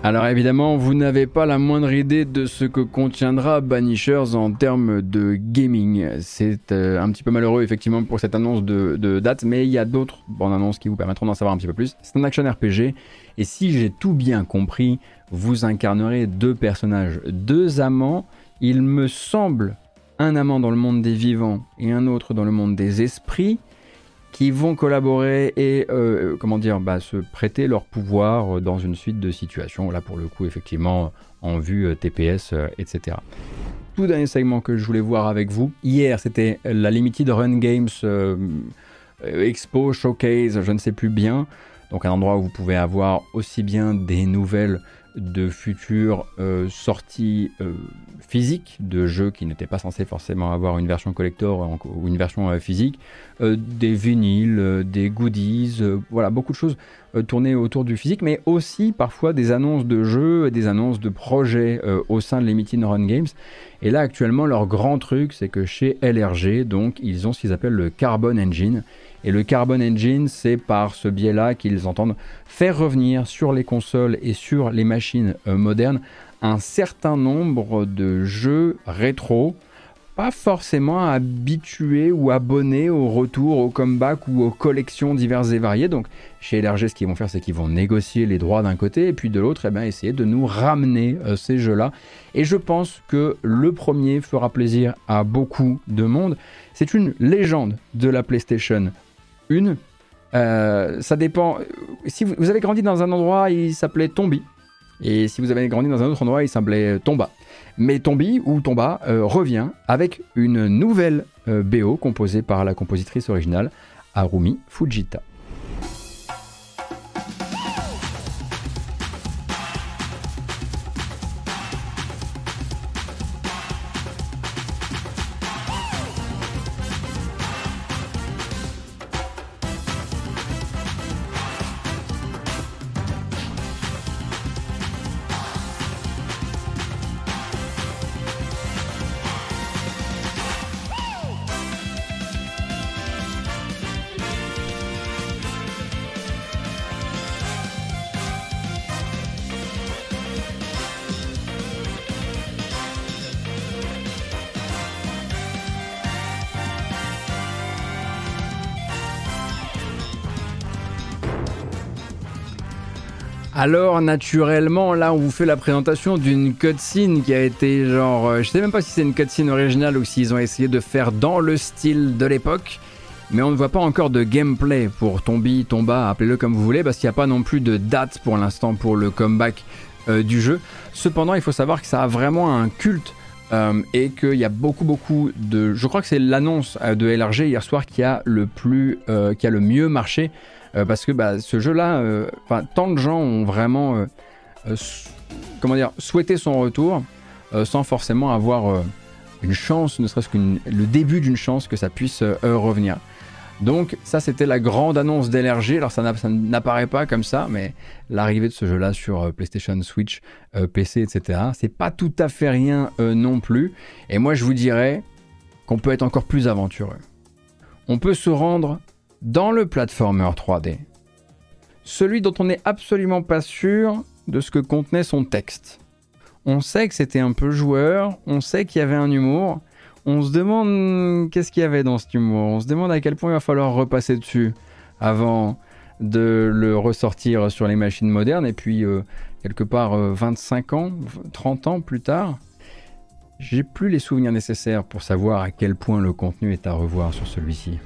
Alors évidemment, vous n'avez pas la moindre idée de ce que contiendra Banishers en termes de gaming. C'est euh, un petit peu malheureux effectivement pour cette annonce de, date, mais il y a d'autres bonnes annonces qui vous permettront d'en savoir un petit peu plus. C'est un action RPG, et si j'ai tout bien compris, vous incarnerez deux personnages, deux amants. Il me semble un amant dans le monde des vivants et un autre dans le monde des esprits qui vont collaborer et euh, comment dire bah, se prêter leur pouvoir dans une suite de situations. Là pour le coup effectivement en vue euh, TPS, euh, etc. Tout dernier segment que je voulais voir avec vous. Hier c'était la Limited Run Games Expo Showcase, je ne sais plus bien. Donc un endroit où vous pouvez avoir aussi bien des nouvelles de futures euh, sorties euh, physiques de jeux qui n'étaient pas censés forcément avoir une version collector ou une version euh, physique, des vinyles, des goodies, voilà, beaucoup de choses tournées autour du physique, mais aussi parfois des annonces de jeux et des annonces de projets au sein de Limited Run Games. Et là, actuellement, leur grand truc, c'est que chez LRG, donc, ils ont ce qu'ils appellent le Carbon Engine. Et le Carbon Engine, c'est par ce biais-là qu'ils entendent faire revenir sur les consoles et sur les machines euh, modernes un certain nombre de jeux rétro, pas forcément habitués ou abonnés au retour, au comeback ou aux collections diverses et variées. Donc chez LRG, ce qu'ils vont faire, c'est qu'ils vont négocier les droits d'un côté et puis de l'autre, eh bien, essayer de nous ramener euh, ces jeux-là. Et je pense que le premier fera plaisir à beaucoup de monde. C'est une légende de la PlayStation une. Euh, ça dépend. Si vous, avez grandi dans un endroit, il s'appelait Tombi. Et si vous avez grandi dans un autre endroit, il s'appelait Tomba. Mais Tombi ou Tomba euh, revient avec une nouvelle euh, BO composée par la compositrice originale Harumi Fujita. Alors naturellement, là on vous fait la présentation d'une cutscene qui a été genre, euh, je sais même pas si c'est une cutscene originale ou s'ils ont essayé de faire dans le style de l'époque, mais on ne voit pas encore de gameplay pour Tombi, Tomba, appelez-le comme vous voulez, parce qu'il n'y a pas non plus de date pour l'instant pour le comeback euh, du jeu. Cependant, il faut savoir que ça a vraiment un culte euh, et qu'il y a beaucoup beaucoup de, je crois que c'est l'annonce de LRG hier soir qui a le plus, qui a le mieux marché. Euh, parce que bah, ce jeu-là, euh, tant de gens ont vraiment euh, comment dire, souhaité son retour sans forcément avoir une chance, ne serait-ce que le début d'une chance que ça puisse revenir. Donc ça c'était la grande annonce d'LRG, alors ça n'apparaît pas comme ça, mais l'arrivée de ce jeu-là sur PlayStation, Switch, PC, etc., c'est pas tout à fait rien non plus. Et moi je vous dirais qu'on peut être encore plus aventureux. On peut se rendre dans le platformer 3D, celui dont on n'est absolument pas sûr de ce que contenait son texte. On sait que c'était un peu joueur, on sait qu'il y avait un humour, on se demande qu'est-ce qu'il y avait dans cet humour, on se demande à quel point il va falloir repasser dessus avant de le ressortir sur les machines modernes et puis euh, quelque part 25 euh, ans, 30 ans plus tard, j'ai plus les souvenirs nécessaires pour savoir à quel point le contenu est à revoir sur celui-ci.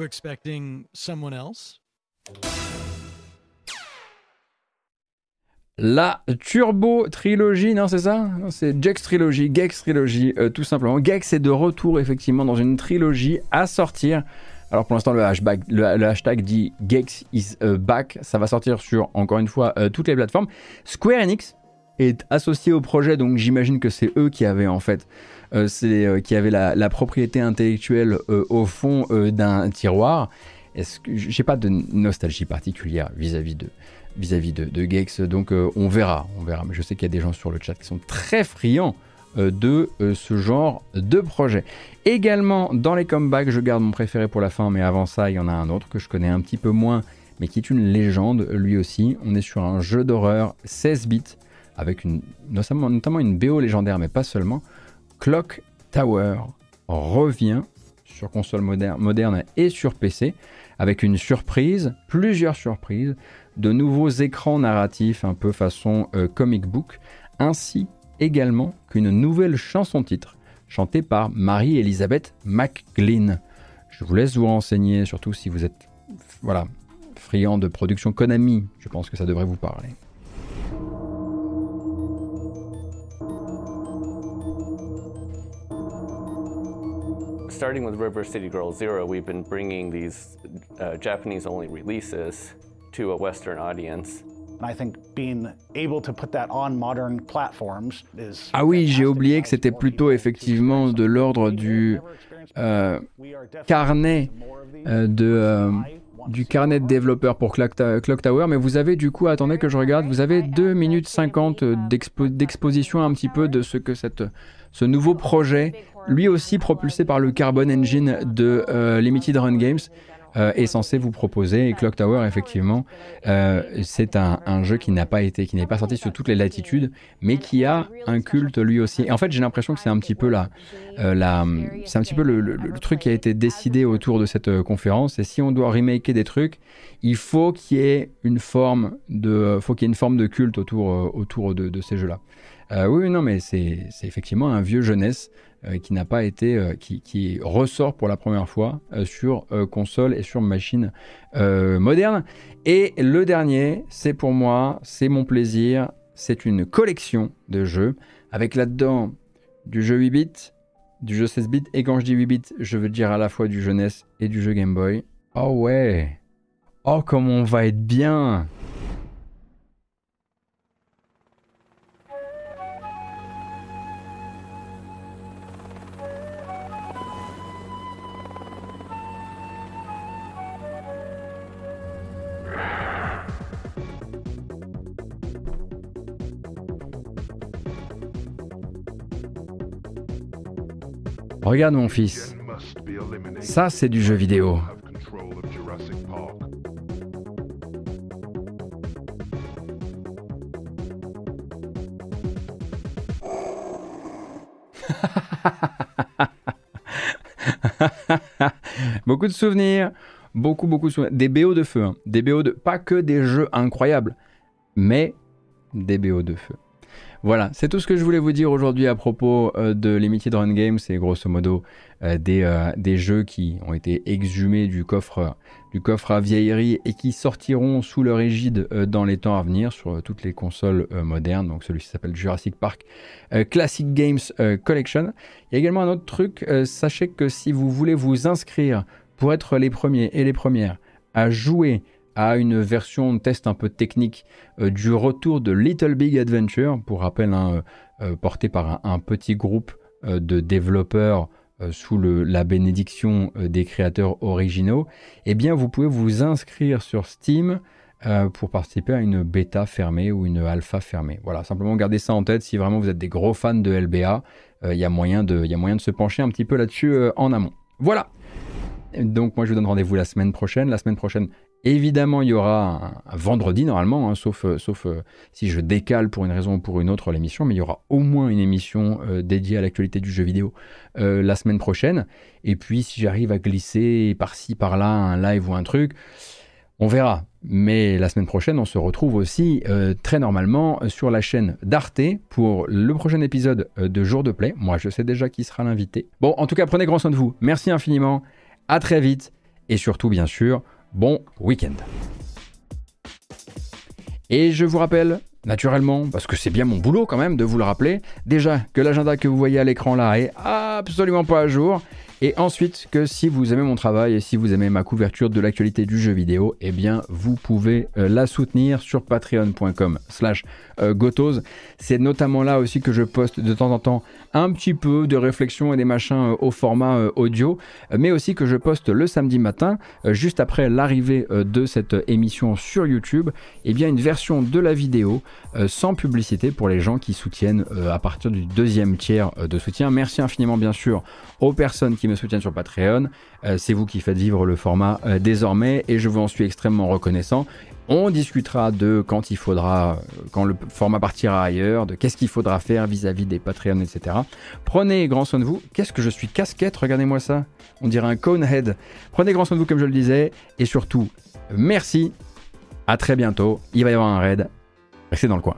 Expecting someone else? La Turbo Trilogy, non c'est ça? C'est Gex Trilogy, Gex Trilogy, euh, tout simplement. Gex est de retour effectivement dans une trilogie à sortir. Alors pour l'instant le hashtag, dit Gex is euh, back, ça va sortir sur encore une fois euh, toutes les plateformes. Square Enix est associé au projet, donc j'imagine que c'est eux qui avaient en fait c'est euh, qui avait la, propriété intellectuelle euh, au fond d'un tiroir. est-ce que j'ai pas de nostalgie particulière vis-à-vis de vis-à-vis de, de, Gex, donc on verra, on verra. Mais je sais qu'il y a des gens sur le chat qui sont très friands de ce genre de projet. Également dans les comebacks, je garde mon préféré pour la fin, mais avant ça, il y en a un autre que je connais un petit peu moins, mais qui est une légende lui aussi. On est sur un jeu d'horreur 16 bits avec une, notamment, notamment une BO légendaire, mais pas seulement. Clock Tower revient sur console moderne, et sur PC avec une surprise, plusieurs surprises, de nouveaux écrans narratifs un peu façon euh, comic book, ainsi également qu'une nouvelle chanson titre chantée par Marie-Elisabeth McGlynn. Je vous laisse vous renseigner, surtout si vous êtes voilà, friand de production Konami, je pense que ça devrait vous parler. Starting with River City Girl Zero, we've been bringing these uh, Japanese only releases to a Western audience. Ah oui, j'ai oublié que c'était plutôt effectivement de l'ordre du euh, carnet euh, de euh, du carnet de développeurs pour Clock, Tower, mais vous avez du coup, attendez que je regarde, vous avez 2 minutes 50 d'exposition un petit peu de ce que cette, ce nouveau projet lui aussi propulsé par le Carbon Engine de euh, Limited Run Games, euh, est censé vous proposer. Et Clock Tower, effectivement, euh, c'est un, jeu qui n'a pas été, qui n'est pas sorti sur toutes les latitudes, mais qui a un culte lui aussi. Et en fait, j'ai l'impression que c'est un petit peu la, la c'est un petit peu le, truc qui a été décidé autour de cette conférence. Et si on doit remaker des trucs, il faut qu'il y ait une forme de, culte autour, de ces jeux-là. Oui, non, mais c'est effectivement un vieux jeunesse euh, qui n'a pas été, euh, qui, ressort pour la première fois euh, sur console et sur machine moderne. Et le dernier, c'est pour moi, c'est mon plaisir, c'est une collection de jeux avec là-dedans du jeu 8 bits, du jeu 16 bits, et quand je dis 8 bits, je veux dire à la fois du jeunesse et du jeu Game Boy. Oh ouais Oh comme on va être bien Regarde mon fils. Ça, c'est du jeu vidéo. beaucoup de souvenirs, beaucoup, beaucoup de souvenirs. Des BO de feu, hein. des BO de... Pas que des jeux incroyables, mais des BO de feu. Voilà, c'est tout ce que je voulais vous dire aujourd'hui à propos euh, de Limited Run Games. C'est grosso modo euh, des, euh, des, jeux qui ont été exhumés du coffre, du coffre à vieillerie et qui sortiront sous leur égide dans les temps à venir sur toutes les consoles modernes. Donc celui-ci s'appelle Jurassic Park Classic Games Collection. Il y a également un autre truc. sachez que si vous voulez vous inscrire pour être les premiers et les premières à jouer à une version test un peu technique euh, du retour de Little Big Adventure, pour rappel, hein, euh, euh, porté par un, petit groupe de développeurs sous la bénédiction des créateurs originaux, eh bien vous pouvez vous inscrire sur Steam pour participer à une bêta fermée ou une alpha fermée. Voilà, simplement gardez ça en tête si vraiment vous êtes des gros fans de LBA, il y, a moyen de, y a moyen de se pencher un petit peu là-dessus en amont. Voilà donc moi je vous donne rendez-vous la semaine prochaine. La semaine prochaine, Évidemment, il y aura un, vendredi normalement, hein, sauf, euh, euh, si je décale pour une raison ou pour une autre l'émission, mais il y aura au moins une émission euh, dédiée à l'actualité du jeu vidéo la semaine prochaine. Et puis, si j'arrive à glisser par-ci, par-là, un live ou un truc, on verra. Mais la semaine prochaine, on se retrouve aussi très normalement sur la chaîne d'Arte pour le prochain épisode de Jour de Play. Moi, je sais déjà qui sera l'invité. Bon, en tout cas, prenez grand soin de vous. Merci infiniment. À très vite. Et surtout, bien sûr, bon week-end. Et je vous rappelle, naturellement, parce que c'est bien mon boulot quand même de vous le rappeler, déjà que l'agenda que vous voyez à l'écran là est absolument pas à jour Et ensuite, que si vous aimez mon travail et si vous aimez ma couverture de l'actualité du jeu vidéo, eh bien, vous pouvez euh, la soutenir sur patreon.com slash euh. C'est notamment là aussi que je poste de temps en temps un petit peu de réflexion et des machins euh, au format audio, mais aussi que je poste le samedi matin, juste après l'arrivée de cette émission sur YouTube, eh bien, une version de la vidéo sans publicité pour les gens qui soutiennent à partir du deuxième tiers de soutien. Merci infiniment, bien sûr, aux personnes qui me soutiennent sur Patreon. Euh, c'est vous qui faites vivre le format euh, désormais et je vous en suis extrêmement reconnaissant. On discutera de quand il faudra, euh, quand le format partira ailleurs, de qu'est-ce qu'il faudra faire vis-à-vis des Patreons, etc. Prenez grand soin de vous. Qu'est-ce que je suis casquette? Regardez-moi ça. On dirait un conehead. Prenez grand soin de vous, comme je le disais. Et surtout, merci. À très bientôt. Il va y avoir un raid. Restez dans le coin.